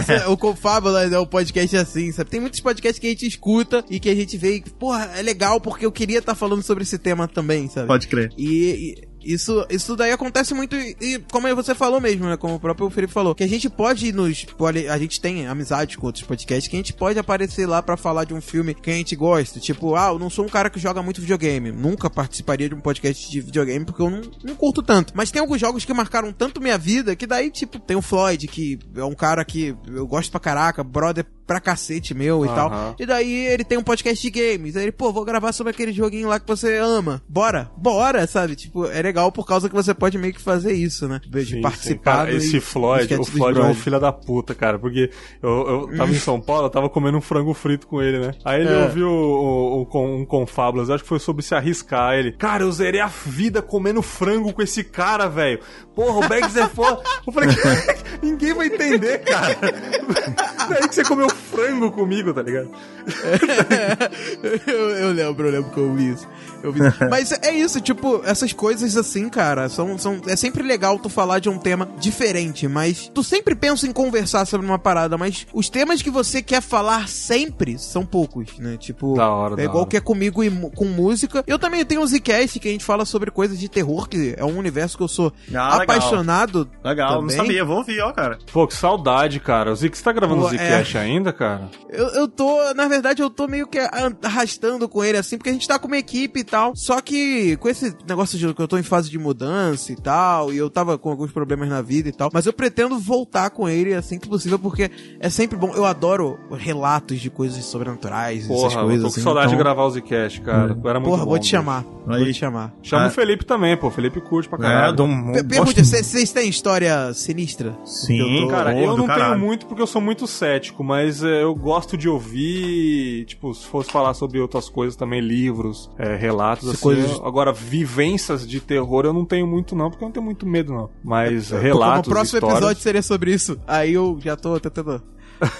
[SPEAKER 3] Isso é- o Confábulas é um podcast assim, sabe? Tem muitos podcasts que a gente escuta e que a gente vê e, porra, é legal porque eu queria estar falando sobre esse tema também, sabe?
[SPEAKER 1] Pode crer.
[SPEAKER 3] E, e isso, isso daí acontece muito, e, e como você falou mesmo, né? Como o próprio Felipe falou, que a gente pode nos. A gente tem amizade com outros podcasts que a gente pode aparecer lá pra falar de um filme que a gente gosta. Tipo, ah, eu não sou um cara que joga muito videogame. Nunca participaria de um podcast de videogame porque eu não, não curto tanto. Mas tem alguns jogos que marcaram tanto minha vida que daí, tipo, tem o Floyd, que é um cara que eu gosto pra caraca, brother pra cacete meu e tal. E daí ele tem um podcast de games. Aí ele, pô, vou gravar sobre aquele joguinho lá que você ama. Bora, bora, sabe? Tipo, é legal por causa que você pode meio que fazer isso, né? De
[SPEAKER 2] Sim,
[SPEAKER 3] participar.
[SPEAKER 2] sim. Cara, esse Floyd, o Floyd é um filho da puta, cara. Porque eu, eu tava em São Paulo, eu tava comendo um frango frito com ele, né? Aí ele
[SPEAKER 3] É.
[SPEAKER 2] ouviu o, o, um Confábulas, eu acho que foi sobre se arriscar. Ele, cara, eu zerei a vida comendo frango com esse cara, velho. Porra, o Bags é foda. Eu falei, ninguém vai entender, cara. (laughs) Daí que você comeu frango comigo, tá ligado? (laughs)
[SPEAKER 3] eu, eu lembro, eu lembro que eu vi isso. Eu vi isso. Mas é isso, tipo, essas coisas assim, cara, são, são. É sempre legal tu falar de um tema diferente, mas tu sempre pensa em conversar sobre uma parada, mas os temas que você quer falar sempre são poucos, né? Tipo,
[SPEAKER 2] Da hora,
[SPEAKER 3] é
[SPEAKER 2] da
[SPEAKER 3] igual
[SPEAKER 2] hora.
[SPEAKER 3] que é comigo e com música. Eu também tenho um Zcast que a gente fala sobre coisas de terror, que é um universo que eu sou
[SPEAKER 1] Ah, legal.
[SPEAKER 3] apaixonado.
[SPEAKER 1] Legal,
[SPEAKER 3] também.
[SPEAKER 1] não sabia, vou ouvir, ó, cara.
[SPEAKER 2] Pô, que saudade, cara. O Zic, você tá gravando
[SPEAKER 3] Pô,
[SPEAKER 2] o Zcast ainda, cara?
[SPEAKER 3] Eu, eu tô, na verdade, eu tô meio que arrastando com ele assim, porque a gente tá com uma equipe e tal. Só que com esse negócio de que eu tô em fase de mudança e tal, e eu tava com alguns problemas na vida e tal, mas eu pretendo voltar com ele assim que possível, porque é sempre bom. Eu adoro relatos de coisas sobrenaturais, essas
[SPEAKER 2] Porra, eu
[SPEAKER 3] coisas.
[SPEAKER 2] tô com
[SPEAKER 3] assim,
[SPEAKER 2] saudade
[SPEAKER 3] então,
[SPEAKER 2] de gravar o Zcast, cara. Era muito
[SPEAKER 3] Porra,
[SPEAKER 2] bom,
[SPEAKER 3] vou te chamar. Vou
[SPEAKER 1] Aí.
[SPEAKER 3] te chamar.
[SPEAKER 2] Chama
[SPEAKER 1] Ah.
[SPEAKER 2] o Felipe também, pô. Felipe curte pra
[SPEAKER 1] É,
[SPEAKER 2] caralho.
[SPEAKER 1] dou um
[SPEAKER 3] Per- Pergunte,
[SPEAKER 1] gosto-
[SPEAKER 3] vocês têm história sinistra?
[SPEAKER 1] Sim,
[SPEAKER 3] Eu tô-
[SPEAKER 2] Cara, eu não tenho muito porque eu sou muito cético, mas é, eu gosto de ouvir, tipo, se fosse falar sobre outras coisas também, livros, é, relatos, assim.
[SPEAKER 3] coisas-
[SPEAKER 2] eu- agora, vivências de terror eu não tenho muito não, porque eu não tenho muito medo não. Mas
[SPEAKER 3] Porque
[SPEAKER 2] relatos,
[SPEAKER 3] No próximo
[SPEAKER 2] histórias...
[SPEAKER 3] episódio seria sobre isso. Aí eu já tô tentando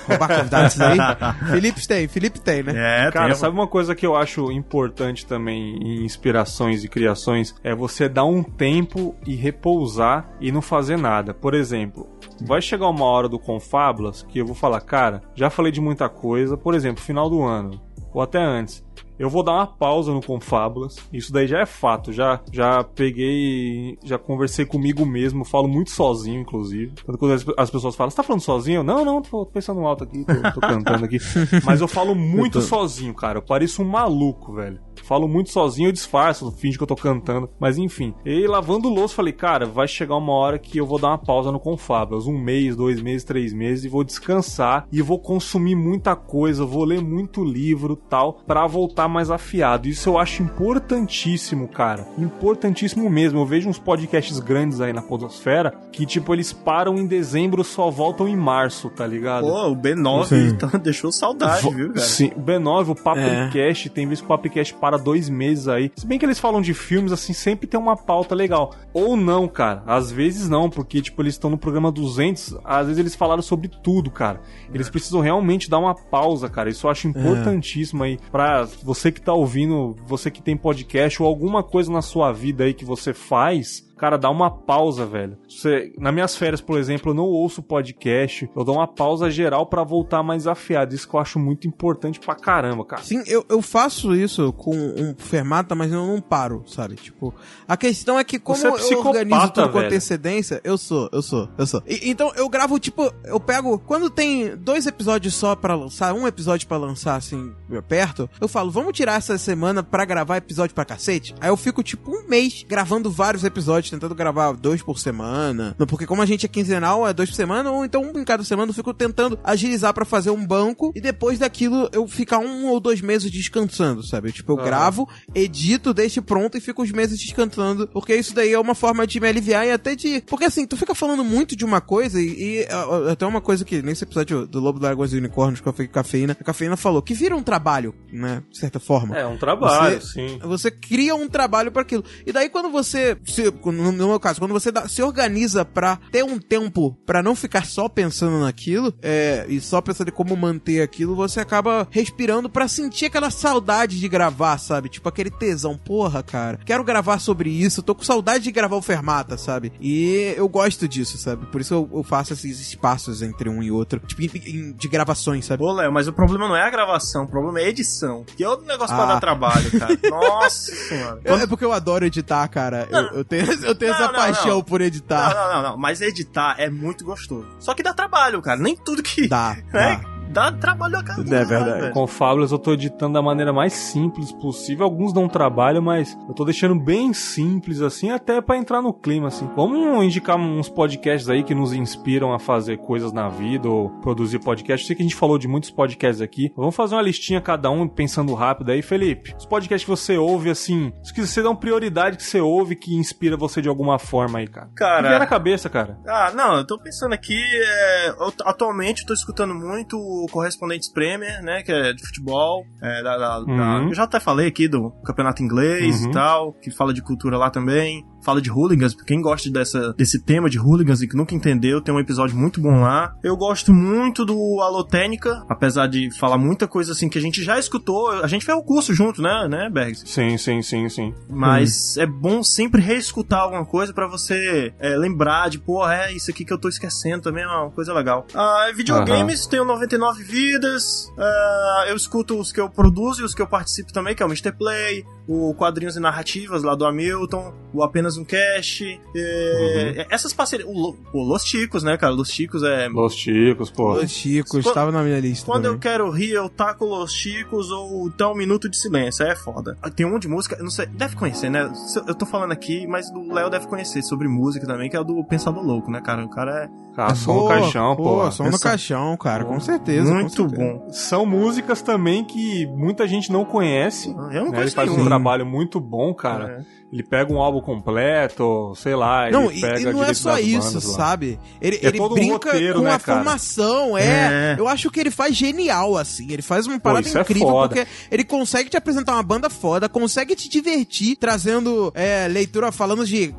[SPEAKER 3] roubar convidados aí. (laughs) Felipe tem, Felipe tem, né?
[SPEAKER 1] É,
[SPEAKER 2] Cara,
[SPEAKER 1] tem-
[SPEAKER 2] sabe uma coisa que eu acho importante também em inspirações e criações? É você dar um tempo e repousar e não fazer nada. Por exemplo, vai chegar uma hora do Confábulas que eu vou falar, cara, já falei de muita coisa, por exemplo, final do ano, ou até antes. Eu vou dar uma pausa no Confábulas. Isso daí já é fato. Já, já peguei. Já conversei comigo mesmo. Falo muito sozinho, inclusive. Quando quando as, as pessoas falam, você tá falando sozinho? Eu, não, não, tô, tô pensando alto aqui, tô, tô cantando aqui. (laughs) Mas eu falo muito sozinho, cara. Eu pareço um maluco, velho. Falo muito sozinho, eu disfarço, finge que eu tô cantando. Mas enfim. E lavando louça, falei, cara, vai chegar uma hora que eu vou dar uma pausa no Confábulas. Um mês, dois meses, três meses. E vou descansar. E vou consumir muita coisa. Vou ler muito livro tal. Pra voltar mais afiado. Isso eu acho importantíssimo, cara. Importantíssimo mesmo. Eu vejo uns podcasts grandes aí na Podosfera que, tipo, eles param em dezembro só voltam em março, tá ligado?
[SPEAKER 1] Pô, o B9 então, (laughs) deixou saudade, viu, cara?
[SPEAKER 2] Sim, o B9, o Papcast, é. tem vezes que o Papcast para dois meses aí. Se bem que eles falam de filmes, assim, sempre tem uma pauta legal. Ou não, cara. Às vezes não, porque, tipo, eles estão no programa 200, às vezes eles falaram sobre tudo, cara. Eles precisam realmente dar uma pausa, cara. Isso eu acho importantíssimo aí pra você que tá ouvindo, você que tem podcast ou alguma coisa na sua vida aí que você faz, Cara, dá uma pausa, velho. Você, nas minhas férias, por exemplo, eu não ouço podcast. Eu dou uma pausa geral para voltar mais afiado. Isso que eu acho muito importante pra caramba, cara.
[SPEAKER 3] Sim, eu, eu faço isso com um fermata, mas eu não paro, sabe? Tipo, a questão é que como é eu organizo tudo com antecedência, eu sou, eu sou, eu sou. E, então eu gravo, tipo, eu pego. Quando tem dois episódios só para lançar, um episódio para lançar, assim, perto, eu falo, vamos tirar essa semana para gravar episódio pra cacete? Aí eu fico, tipo, um mês gravando vários episódios tentando gravar dois por semana. Porque como a gente é quinzenal, é dois por semana, ou então um em cada semana eu fico tentando agilizar para fazer um banco e depois daquilo eu ficar um ou dois meses descansando, sabe? Tipo, eu gravo, edito, deixo pronto e fico uns meses descansando. Porque isso daí é uma forma de me aliviar e até de. Porque assim, tu fica falando muito de uma coisa e, e até uma coisa que nesse episódio do Lobo, Dragões e Unicórnios que eu fiquei cafeína, a cafeína falou que vira um trabalho, né? De certa forma.
[SPEAKER 2] É, um trabalho,
[SPEAKER 3] você,
[SPEAKER 2] sim.
[SPEAKER 3] Você cria um trabalho para aquilo. E daí quando você. Se, no meu caso, quando você dá, se organiza pra ter um tempo para não ficar só pensando naquilo, é, e só pensando em como manter aquilo, você acaba respirando para sentir aquela saudade de gravar, sabe? Tipo aquele tesão, porra, cara, quero gravar sobre isso, tô com saudade de gravar o Fermata, sabe? E eu gosto disso, sabe? Por isso eu, eu faço esses espaços entre um e outro, tipo, de gravações, sabe?
[SPEAKER 1] Pô, Léo, mas o problema não é a gravação, o problema é a edição, que é outro negócio ah. pra dar trabalho, cara. (laughs) Nossa senhora.
[SPEAKER 3] É, é porque eu adoro editar, cara. Eu, eu, tenho, eu tenho não, essa não, paixão não. por editar.
[SPEAKER 1] Não, não, não, não, mas editar é muito gostoso. Só que dá trabalho, cara. Nem tudo que.
[SPEAKER 3] Dá. (laughs) Né?
[SPEAKER 1] dá dá trabalho a cada
[SPEAKER 2] É verdade. Velho. Com Fábulas eu tô editando da maneira mais simples possível. Alguns dão trabalho, mas eu tô deixando bem simples assim, até para entrar no clima assim. Vamos indicar uns podcasts aí que nos inspiram a fazer coisas na vida ou produzir podcast. Eu sei que a gente falou de muitos podcasts aqui. Vamos fazer uma listinha cada um pensando rápido aí, Felipe. Os podcasts que você ouve assim, os que você dá uma prioridade que você ouve que inspira você de alguma forma aí, cara.
[SPEAKER 1] Cara,
[SPEAKER 2] que na cabeça, cara.
[SPEAKER 1] Ah, não, eu tô pensando aqui, é, atualmente eu tô escutando muito o Correspondentes Premier, né? Que é de futebol. É, da, da, uhum. da, eu já até falei aqui do campeonato inglês uhum. e tal, que fala de cultura lá também fala de hooligans, quem gosta dessa, desse tema de hooligans e que nunca entendeu, tem um episódio muito bom lá. Eu gosto muito do Alotênica, apesar de falar muita coisa assim que a gente já escutou, a gente fez o curso junto, né, né, Bergs?
[SPEAKER 2] Sim, sim, sim, sim.
[SPEAKER 1] Mas hum. é bom sempre reescutar alguma coisa para você é, lembrar de, pô, é isso aqui que eu tô esquecendo também, é uma coisa legal. Ah, videogames, uhum. tenho 99 vidas, ah, eu escuto os que eu produzo e os que eu participo também, que é o Mr. Play, o Quadrinhos e Narrativas lá do Hamilton, o Apenas um Cast, é, uhum. essas parcerias, o, o, Los Chicos, né, cara, Los Chicos é...
[SPEAKER 2] Los Chicos, pô.
[SPEAKER 3] Los Chicos, quando, tava na minha lista
[SPEAKER 1] Quando
[SPEAKER 3] também.
[SPEAKER 1] eu quero rir, eu taco Los Chicos ou então um Minuto de Silêncio, é foda. Tem um de música, não sei, deve conhecer, né, eu tô falando aqui, mas o Léo deve conhecer sobre música também, que é o do Pensador Louco, né, cara, o cara é...
[SPEAKER 2] Ah, som no caixão, pô.
[SPEAKER 3] pô som no caixão, cara, com certeza.
[SPEAKER 1] Muito
[SPEAKER 3] com
[SPEAKER 1] certeza. bom.
[SPEAKER 2] São músicas também que muita gente não conhece.
[SPEAKER 1] Eu não
[SPEAKER 2] né? Ele faz um trabalho muito bom, cara. É. Ele pega um álbum completo, sei lá.
[SPEAKER 3] Não,
[SPEAKER 2] e,
[SPEAKER 3] e não é só isso, sabe? Ele, é ele brinca um roteiro, com né, a cara? formação, é, é, Eu acho que ele faz genial, assim. Ele faz uma parada Pô, é incrível, é porque ele consegue te apresentar uma banda foda, consegue te divertir, trazendo é, leitura, falando de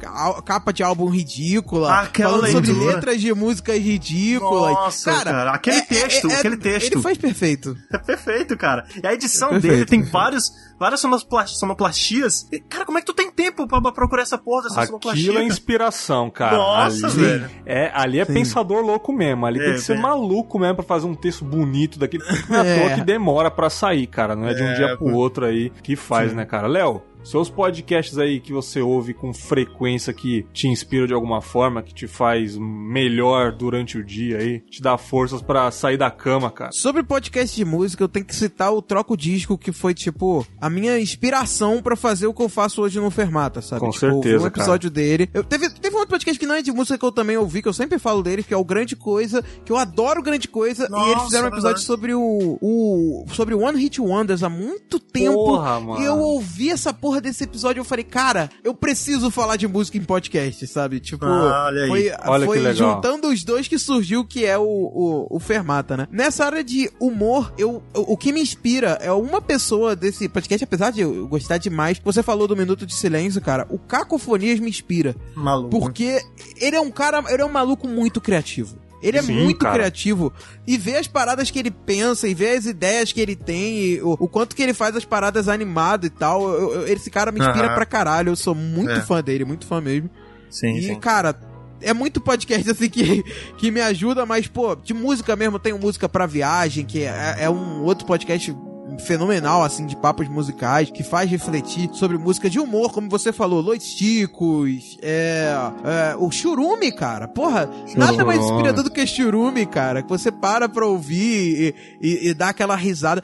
[SPEAKER 3] capa de álbum ridícula,
[SPEAKER 1] Aquela
[SPEAKER 3] falando
[SPEAKER 1] leitura.
[SPEAKER 3] sobre letras de músicas ridículas.
[SPEAKER 1] Nossa, cara, cara aquele é, texto, aquele texto.
[SPEAKER 3] Ele faz perfeito.
[SPEAKER 1] É perfeito, cara. E a edição dele tem vários várias sonoplastias. Cara, como é que tu tem tempo pra, procurar essa porra dessa?
[SPEAKER 2] Aquilo é inspiração, cara.
[SPEAKER 1] Nossa,
[SPEAKER 2] ali,
[SPEAKER 1] velho.
[SPEAKER 2] É, ali é Sim. pensador louco mesmo. Ali é, tem que ser maluco mesmo pra fazer um texto bonito daquele. Não é à (laughs) toa que demora pra sair, cara. Não é de um é, dia pro outro aí que faz, Sim. né, cara? Léo, seus podcasts aí que você ouve com frequência que te inspira de alguma forma, que te faz melhor durante o dia aí, te dá forças para sair da cama, cara.
[SPEAKER 3] Sobre podcast de música, eu tenho que citar o Troco Disco, que foi, tipo, a minha inspiração para fazer o que eu faço hoje no Fermata, sabe?
[SPEAKER 2] Com
[SPEAKER 3] tipo,
[SPEAKER 2] certeza,
[SPEAKER 3] Um episódio
[SPEAKER 2] cara.
[SPEAKER 3] dele. Eu, teve, teve um outro podcast que não é de música que eu também ouvi, que eu sempre falo dele, que é o Grande Coisa, que eu adoro Grande Coisa,
[SPEAKER 1] Nossa,
[SPEAKER 3] e eles fizeram um episódio
[SPEAKER 1] verdade.
[SPEAKER 3] sobre o, o. sobre o One Hit Wonders há muito tempo.
[SPEAKER 2] Porra, mano.
[SPEAKER 3] E eu ouvi essa porra desse episódio eu falei, cara, eu preciso falar de música em podcast, sabe? Tipo,
[SPEAKER 1] Ah, olha aí.
[SPEAKER 3] foi,
[SPEAKER 2] Olha
[SPEAKER 3] foi
[SPEAKER 2] que legal.
[SPEAKER 3] juntando os dois que surgiu que é o, o, o Fermata, né? Nessa área de humor, eu, o, o que me inspira é uma pessoa desse podcast, apesar de eu gostar demais, você falou do Minuto de Silêncio, cara, o Cacofonias me inspira.
[SPEAKER 1] Maluco.
[SPEAKER 3] Porque ele é um cara, ele é um maluco muito criativo. Ele é
[SPEAKER 2] Sim,
[SPEAKER 3] muito
[SPEAKER 2] cara.
[SPEAKER 3] criativo. E ver as paradas que ele pensa, e ver as ideias que ele tem, e o, o quanto que ele faz as paradas animado e tal. eu- eu- esse cara me inspira
[SPEAKER 1] Aham.
[SPEAKER 3] pra caralho. Eu sou muito
[SPEAKER 1] É.
[SPEAKER 3] fã dele, muito fã mesmo.
[SPEAKER 1] Sim,
[SPEAKER 3] e,
[SPEAKER 1] sim.
[SPEAKER 3] cara, é muito podcast (laughs) assim que, que me ajuda, mas, pô, de música mesmo, tenho música pra viagem, que é, é um outro podcast fenomenal, assim, de papos musicais, que faz refletir sobre música de humor, como você falou, Lois Ticos, é, é, o Churume, cara, porra, nada mais inspirador do que Churume, cara, que você para pra ouvir e, e, e dá aquela risada.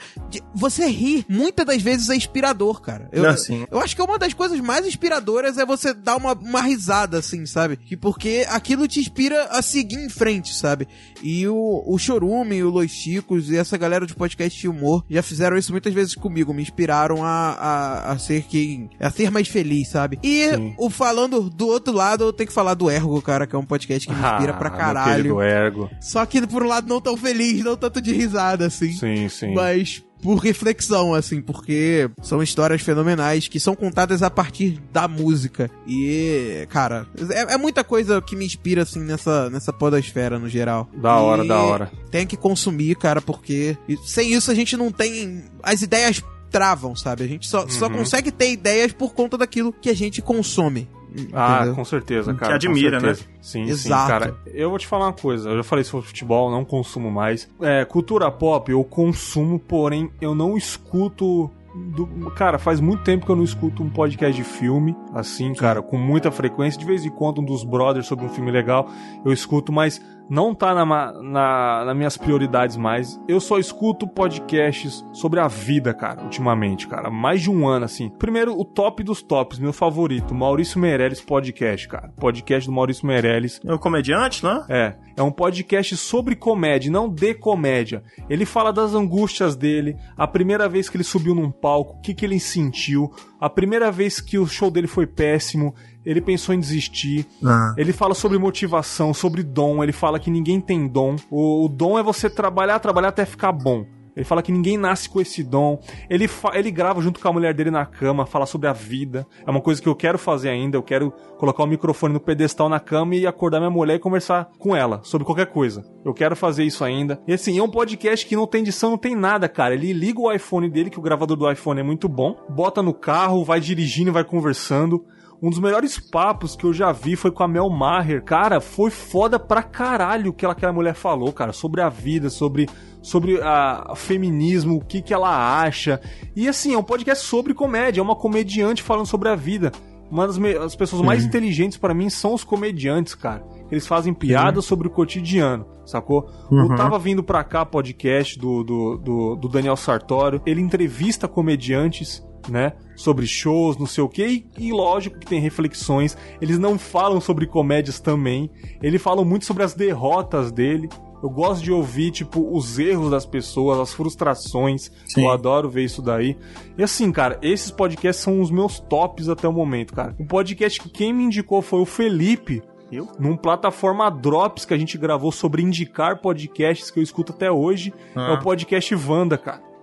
[SPEAKER 3] Você ri, muitas das vezes é inspirador, cara. Eu,
[SPEAKER 1] Não, sim.
[SPEAKER 3] eu acho que uma das coisas mais inspiradoras é você dar uma, uma risada, assim, sabe? Que porque aquilo te inspira a seguir em frente, sabe? E o, o Chorume, o Los Chicos e essa galera de podcast de humor já fizeram isso muitas vezes comigo, me inspiraram a, a, a ser quem. a ser mais feliz, sabe? E
[SPEAKER 2] Sim.
[SPEAKER 3] o falando do outro lado, eu tenho que falar do Ergo, cara, que é um podcast que me inspira pra
[SPEAKER 2] Ah, meu
[SPEAKER 3] caralho.
[SPEAKER 2] Ergo.
[SPEAKER 3] Só que por um lado não tão feliz, não tanto de risada, assim
[SPEAKER 2] Sim, sim.
[SPEAKER 3] mas por reflexão, assim, porque são histórias fenomenais que são contadas a partir da música. E, cara, é, é muita coisa que me inspira, assim, nessa, nessa podosfera no geral.
[SPEAKER 2] Da hora,
[SPEAKER 3] E
[SPEAKER 2] da hora.
[SPEAKER 3] Tem que consumir, cara, porque sem isso a gente não tem. As ideias travam, sabe? A gente só, só
[SPEAKER 2] Uhum.
[SPEAKER 3] consegue ter ideias por conta daquilo que a gente consome.
[SPEAKER 2] Ah,
[SPEAKER 3] entendeu?
[SPEAKER 2] com certeza,
[SPEAKER 1] Que
[SPEAKER 2] cara. com
[SPEAKER 1] admira, né?
[SPEAKER 2] Sim,
[SPEAKER 3] Exato.
[SPEAKER 2] sim, cara. Eu vou te falar uma coisa. Eu já falei sobre futebol, não consumo mais. É, cultura pop eu consumo, porém eu não escuto. Do- Cara, faz muito tempo que eu não escuto um podcast de filme, assim, cara, com muita frequência. De vez em quando, um dos brothers sobre um filme legal, eu escuto, mas não tá na, na, nas minhas prioridades mais. Eu só escuto podcasts sobre a vida, cara, ultimamente, cara. Mais de um ano, assim. Primeiro, o top dos tops, meu favorito, Maurício Meirelles Podcast, cara. Podcast do Maurício Meirelles.
[SPEAKER 1] É o comediante, né?
[SPEAKER 2] É, é um podcast sobre comédia, não de comédia. Ele fala das angústias dele, a primeira vez que ele subiu num palco, o que, que ele sentiu, a primeira vez que o show dele foi péssimo, ele pensou em desistir.
[SPEAKER 1] Ah.
[SPEAKER 2] Ele fala sobre motivação, sobre dom, ele fala que ninguém tem dom. O, o dom é você trabalhar, trabalhar até ficar bom. Ele fala que ninguém nasce com esse dom. Ele, ele grava junto com a mulher dele na cama, fala sobre a vida. É uma coisa que eu quero fazer ainda. Eu quero colocar o microfone no pedestal na cama e acordar minha mulher e conversar com ela sobre qualquer coisa. Eu quero fazer isso ainda. E assim, é um podcast que não tem edição, não tem nada, cara. Ele liga o iPhone dele, que o gravador do iPhone é muito bom, bota no carro, vai dirigindo, vai conversando. Um dos melhores papos que eu já vi foi com a Mel Maher. Cara, foi foda pra caralho o que ela- aquela mulher falou, cara, sobre a vida, sobre, sobre a, a feminismo, o que, que ela acha. E assim, é um podcast sobre comédia, é uma comediante falando sobre a vida. Uma das me- as pessoas mais inteligentes pra mim são os comediantes, cara. Eles fazem piadas sobre o cotidiano, sacou?
[SPEAKER 1] Uhum.
[SPEAKER 2] Eu tava vindo pra cá podcast do, do, do, do Daniel Sartório. Ele entrevista comediantes, né? Sobre shows, não sei o que. E, e lógico que tem reflexões. Eles não falam sobre comédias também. Eles falam muito sobre as derrotas dele. Eu gosto de ouvir, tipo, os erros das pessoas, as frustrações.
[SPEAKER 1] Sim.
[SPEAKER 2] Eu adoro ver isso daí. E assim, cara, esses podcasts são os meus tops até o momento, cara. O podcast que quem me indicou foi o Felipe.
[SPEAKER 1] Eu?
[SPEAKER 2] Num plataforma Drops que a gente gravou sobre indicar podcasts que eu escuto até hoje.
[SPEAKER 1] Ah.
[SPEAKER 2] É o podcast Wanda, cara.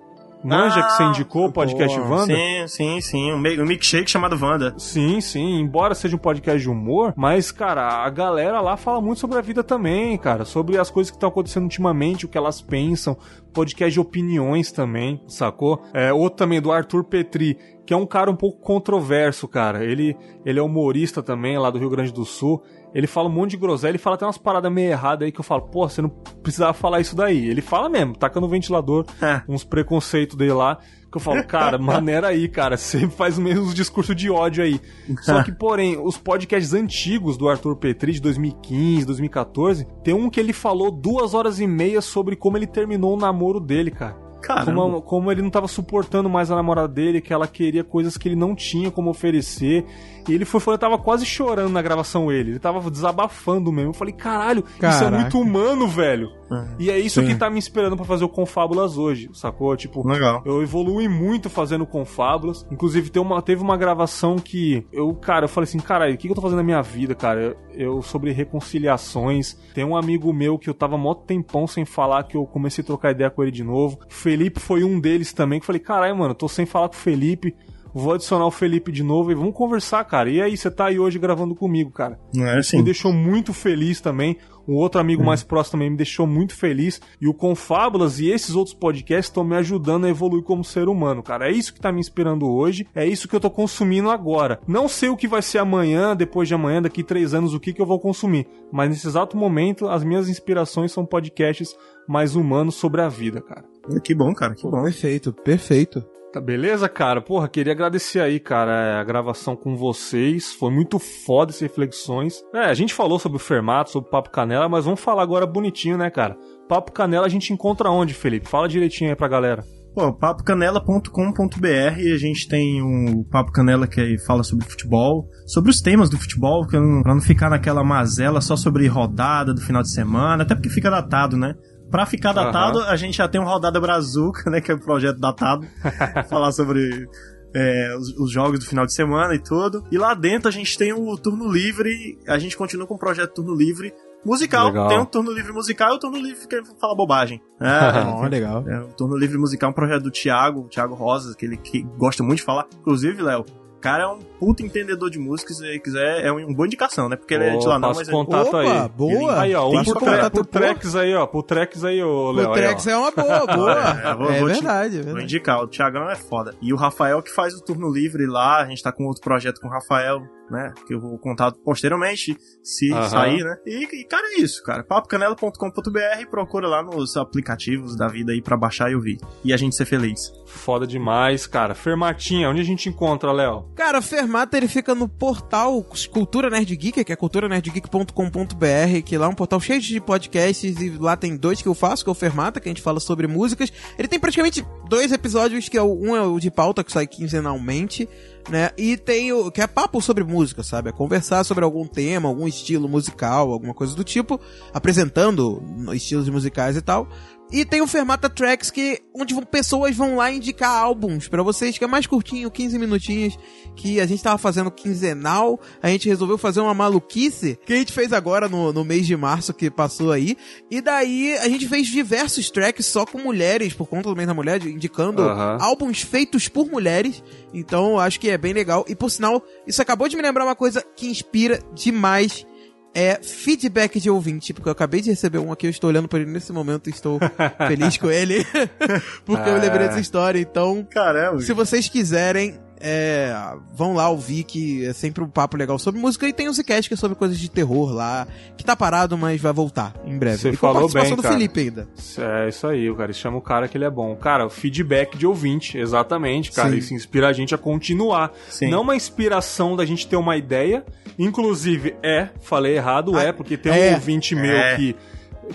[SPEAKER 2] Manja
[SPEAKER 1] Ah,
[SPEAKER 2] que você indicou o podcast
[SPEAKER 3] boa.
[SPEAKER 2] Wanda?
[SPEAKER 1] Sim, sim, sim. Um, um milkshake chamado Wanda.
[SPEAKER 2] Sim, sim, embora seja um podcast de humor, mas, cara, a galera lá fala muito sobre a vida também, cara, sobre as coisas que estão acontecendo ultimamente, o que elas pensam, podcast de opiniões também, sacou? É, outro também do Arthur Petri, que é um cara um pouco controverso, cara. Ele, ele é humorista também, lá do Rio Grande do Sul. Ele fala um monte de groselha, ele fala até umas paradas meio erradas aí que eu falo, pô, você não precisava falar isso daí. Ele fala mesmo, taca no ventilador,
[SPEAKER 1] É.
[SPEAKER 2] uns preconceitos dele lá. Que eu falo, (laughs) cara, maneira aí, cara. Você faz o mesmo discurso de ódio aí. Só que, porém, os podcasts antigos do Arthur Petri, de 2015, 2014, tem um que ele falou duas horas e meia sobre como ele terminou o namoro dele, cara.
[SPEAKER 1] Caramba.
[SPEAKER 2] Como, como ele não tava suportando mais a namorada dele, que ela queria coisas que ele não tinha como oferecer. E ele foi falando, tava quase chorando na gravação ele. Ele tava desabafando mesmo. Eu falei, caralho, isso é
[SPEAKER 3] Caraca.
[SPEAKER 2] muito humano, velho. E é isso
[SPEAKER 3] Sim.
[SPEAKER 2] que tá me esperando pra fazer o Confábulas hoje, sacou? Tipo,
[SPEAKER 1] Legal.
[SPEAKER 2] eu evolui muito fazendo Confábulas. Inclusive, tem uma, teve uma gravação que eu, cara, eu falei assim, caralho, o que, que eu tô fazendo na minha vida, cara? Eu, eu sobre reconciliações. Tem um amigo meu que eu tava mó tempão sem falar, que eu comecei a trocar ideia com ele de novo. O Felipe foi um deles também, que eu falei, caralho, mano, eu tô sem falar com o Felipe. Vou adicionar o Felipe de novo e vamos conversar, cara. E aí, você tá aí hoje gravando comigo, cara
[SPEAKER 1] Não é
[SPEAKER 2] me
[SPEAKER 1] assim.
[SPEAKER 2] deixou muito feliz também. Um outro amigo mais próximo também me deixou muito feliz. E o Confábulas e esses outros podcasts estão me ajudando a evoluir como ser humano, cara. É isso que tá me inspirando hoje. É isso que eu tô consumindo agora. Não sei o que vai ser amanhã, depois de amanhã, daqui três anos, o que, que eu vou consumir. Mas nesse exato momento, as minhas inspirações são podcasts mais humanos sobre a vida, cara.
[SPEAKER 1] Que bom, cara, que bom.
[SPEAKER 3] Perfeito, perfeito.
[SPEAKER 2] Tá beleza, cara? Porra, queria agradecer aí, cara, a gravação com vocês. Foi muito foda essas reflexões. É, a gente falou sobre o Fermato, sobre o Papo Canela, mas vamos falar agora bonitinho, né, cara? Papo Canela a gente encontra onde, Felipe? Fala direitinho aí pra galera.
[SPEAKER 1] Pô, papocanela.com.br, a gente tem o Papo Canela que fala sobre futebol, sobre os temas do futebol, pra não ficar naquela mazela só sobre rodada do final de semana, até porque fica datado, né? Pra ficar datado, a gente já tem um Rodada Brazuca, né? Que é o projeto datado. (laughs) falar sobre é, os, os jogos do final de semana e tudo. E lá dentro a gente tem o Turno Livre, a gente continua com o projeto Turno Livre musical.
[SPEAKER 2] Legal.
[SPEAKER 1] Tem o Turno Livre musical e o Turno Livre que fala bobagem. (laughs)
[SPEAKER 3] Ó,
[SPEAKER 1] É,
[SPEAKER 3] legal.
[SPEAKER 1] é, o Turno Livre Musical é um projeto do Thiago, o Thiago Rosas, que ele que gosta muito de falar. Inclusive, Léo, cara é um puto entendedor de música, se ele quiser, é uma boa indicação, né? Porque ele é de lá não, mas ele...
[SPEAKER 2] contato
[SPEAKER 3] Opa,
[SPEAKER 2] aí.
[SPEAKER 3] boa.
[SPEAKER 2] Aí, ó, um tre
[SPEAKER 1] contato,
[SPEAKER 3] pô.
[SPEAKER 2] Trex aí, ó. Pro Trex aí, ô, Léo. Ó.
[SPEAKER 3] Trex é uma boa, (laughs) boa.
[SPEAKER 1] É, vou-
[SPEAKER 3] é
[SPEAKER 1] vou te-
[SPEAKER 3] verdade, é
[SPEAKER 1] Vou
[SPEAKER 3] verdade.
[SPEAKER 1] indicar, o Thiagão é foda. E o Rafael que faz o turno livre lá, a gente tá com outro projeto com o Rafael, né? Que eu vou contar posteriormente, se
[SPEAKER 2] Aham.
[SPEAKER 1] sair, né? E, e, cara, é isso, cara. papocanela.com.br, procura lá nos aplicativos da vida aí pra baixar e ouvir. E a gente ser feliz.
[SPEAKER 2] Foda demais, cara. Fermatinha, onde a gente encontra, Léo?
[SPEAKER 3] Cara, o Fermata ele fica no portal Cultura Nerd Geek, que é culturanerdgeek.com.br, que lá é um portal cheio de podcasts e lá tem dois que eu faço, que é o Fermata, que a gente fala sobre músicas. Ele tem praticamente dois episódios, que é o, um é o de pauta, que sai quinzenalmente, né? E tem o que é papo sobre música, sabe? É conversar sobre algum tema, algum estilo musical, alguma coisa do tipo, apresentando estilos musicais e tal. E tem o Fermata Tracks, que onde pessoas vão lá indicar álbuns pra vocês, que é mais curtinho, 15 minutinhos, que a gente tava fazendo quinzenal, a gente resolveu fazer uma maluquice, que a gente fez agora no, no mês de março, que passou aí, e daí a gente fez diversos tracks só com mulheres, por conta do mês da mulher, indicando
[SPEAKER 2] Aham.
[SPEAKER 3] álbuns feitos por mulheres, então eu acho que é bem legal, e por sinal, isso acabou de me lembrar uma coisa que inspira demais é feedback de ouvinte, porque eu acabei de receber um aqui, eu estou olhando para ele nesse momento e estou feliz com ele, (laughs) porque eu (laughs)
[SPEAKER 2] Ah.
[SPEAKER 3] lembrei dessa história. Então,
[SPEAKER 1] Caramba.
[SPEAKER 3] se vocês quiserem, é, vão lá ouvir que é sempre um papo legal sobre música e tem o Zcast que é sobre coisas de terror lá, que tá parado, mas vai voltar em breve.
[SPEAKER 2] Você
[SPEAKER 3] e com
[SPEAKER 2] falou
[SPEAKER 3] a participação
[SPEAKER 2] bem,
[SPEAKER 3] do
[SPEAKER 2] cara.
[SPEAKER 3] Felipe ainda.
[SPEAKER 2] É isso aí, cara. Chama o cara que ele é bom. Cara, o feedback de ouvinte, exatamente, cara.
[SPEAKER 3] Sim.
[SPEAKER 2] Isso inspira a gente a continuar.
[SPEAKER 1] Sim.
[SPEAKER 2] Não uma inspiração da gente ter uma ideia. Inclusive, é, falei errado,
[SPEAKER 3] Ah,
[SPEAKER 2] é, porque tem
[SPEAKER 3] é.
[SPEAKER 2] um ouvinte meu
[SPEAKER 1] É.
[SPEAKER 2] que,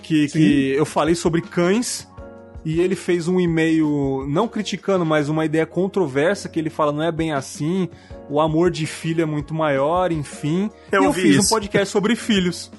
[SPEAKER 2] que, que eu falei sobre cães. E ele fez um e-mail, não criticando, mas uma ideia controversa, que ele fala, não é bem assim, o amor de filho é muito maior, enfim.
[SPEAKER 1] Eu
[SPEAKER 2] e eu fiz um
[SPEAKER 1] isso.
[SPEAKER 2] podcast sobre filhos.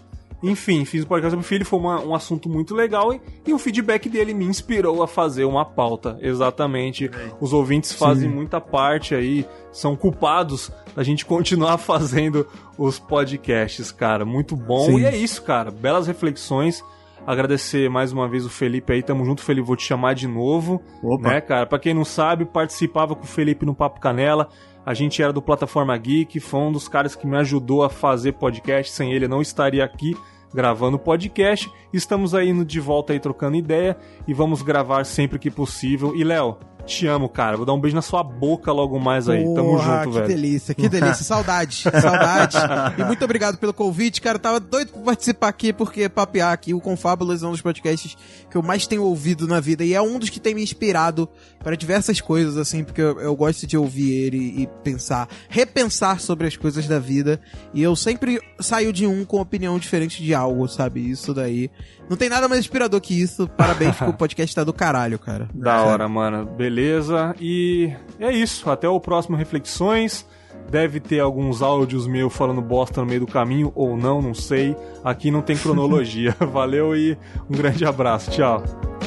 [SPEAKER 2] Enfim, fiz um podcast sobre filho, foi uma- um assunto muito legal e, e o feedback dele me inspirou a fazer uma pauta. Exatamente. Os ouvintes fazem muita parte aí, são culpados da gente continuar (laughs) fazendo os podcasts, cara. Muito bom.
[SPEAKER 3] Sim.
[SPEAKER 2] E é isso, cara. Belas reflexões. Agradecer mais uma vez o Felipe aí, tamo junto, Felipe, vou te chamar de novo.
[SPEAKER 1] Opa.
[SPEAKER 2] Né, cara? Pra quem não sabe, participava com o Felipe no Papo Canela. A gente era do Plataforma Geek, foi um dos caras que me ajudou a fazer podcast. Sem ele, eu não estaria aqui gravando podcast. Estamos aí de volta aí trocando ideia e vamos gravar sempre que possível. E Léo, Te amo, cara. Vou dar um beijo na sua boca logo mais aí. Tamo
[SPEAKER 3] Porra,
[SPEAKER 2] junto,
[SPEAKER 3] que
[SPEAKER 2] velho.
[SPEAKER 3] delícia, que delícia. (laughs) Saudade, saudade. E muito obrigado pelo convite, cara. Tava doido pra participar aqui, porque papear aqui, o Confábulas é um dos podcasts que eu mais tenho ouvido na vida. E é um dos que tem me inspirado para diversas coisas, assim, porque eu, eu gosto de ouvir ele e pensar, repensar sobre as coisas da vida. E eu sempre saio de um com opinião diferente de algo, sabe? Isso daí. Não tem nada mais inspirador que isso. Parabéns, (laughs) porque o podcast tá do caralho, cara.
[SPEAKER 2] Da hora, mano. Beleza. E é isso. Até o próximo Reflexões. Deve ter alguns áudios meus falando bosta no meio do caminho, ou não, não sei. Aqui não tem cronologia. (laughs) Valeu e um grande abraço. Tchau.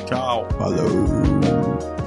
[SPEAKER 1] Tchau.
[SPEAKER 3] Falou.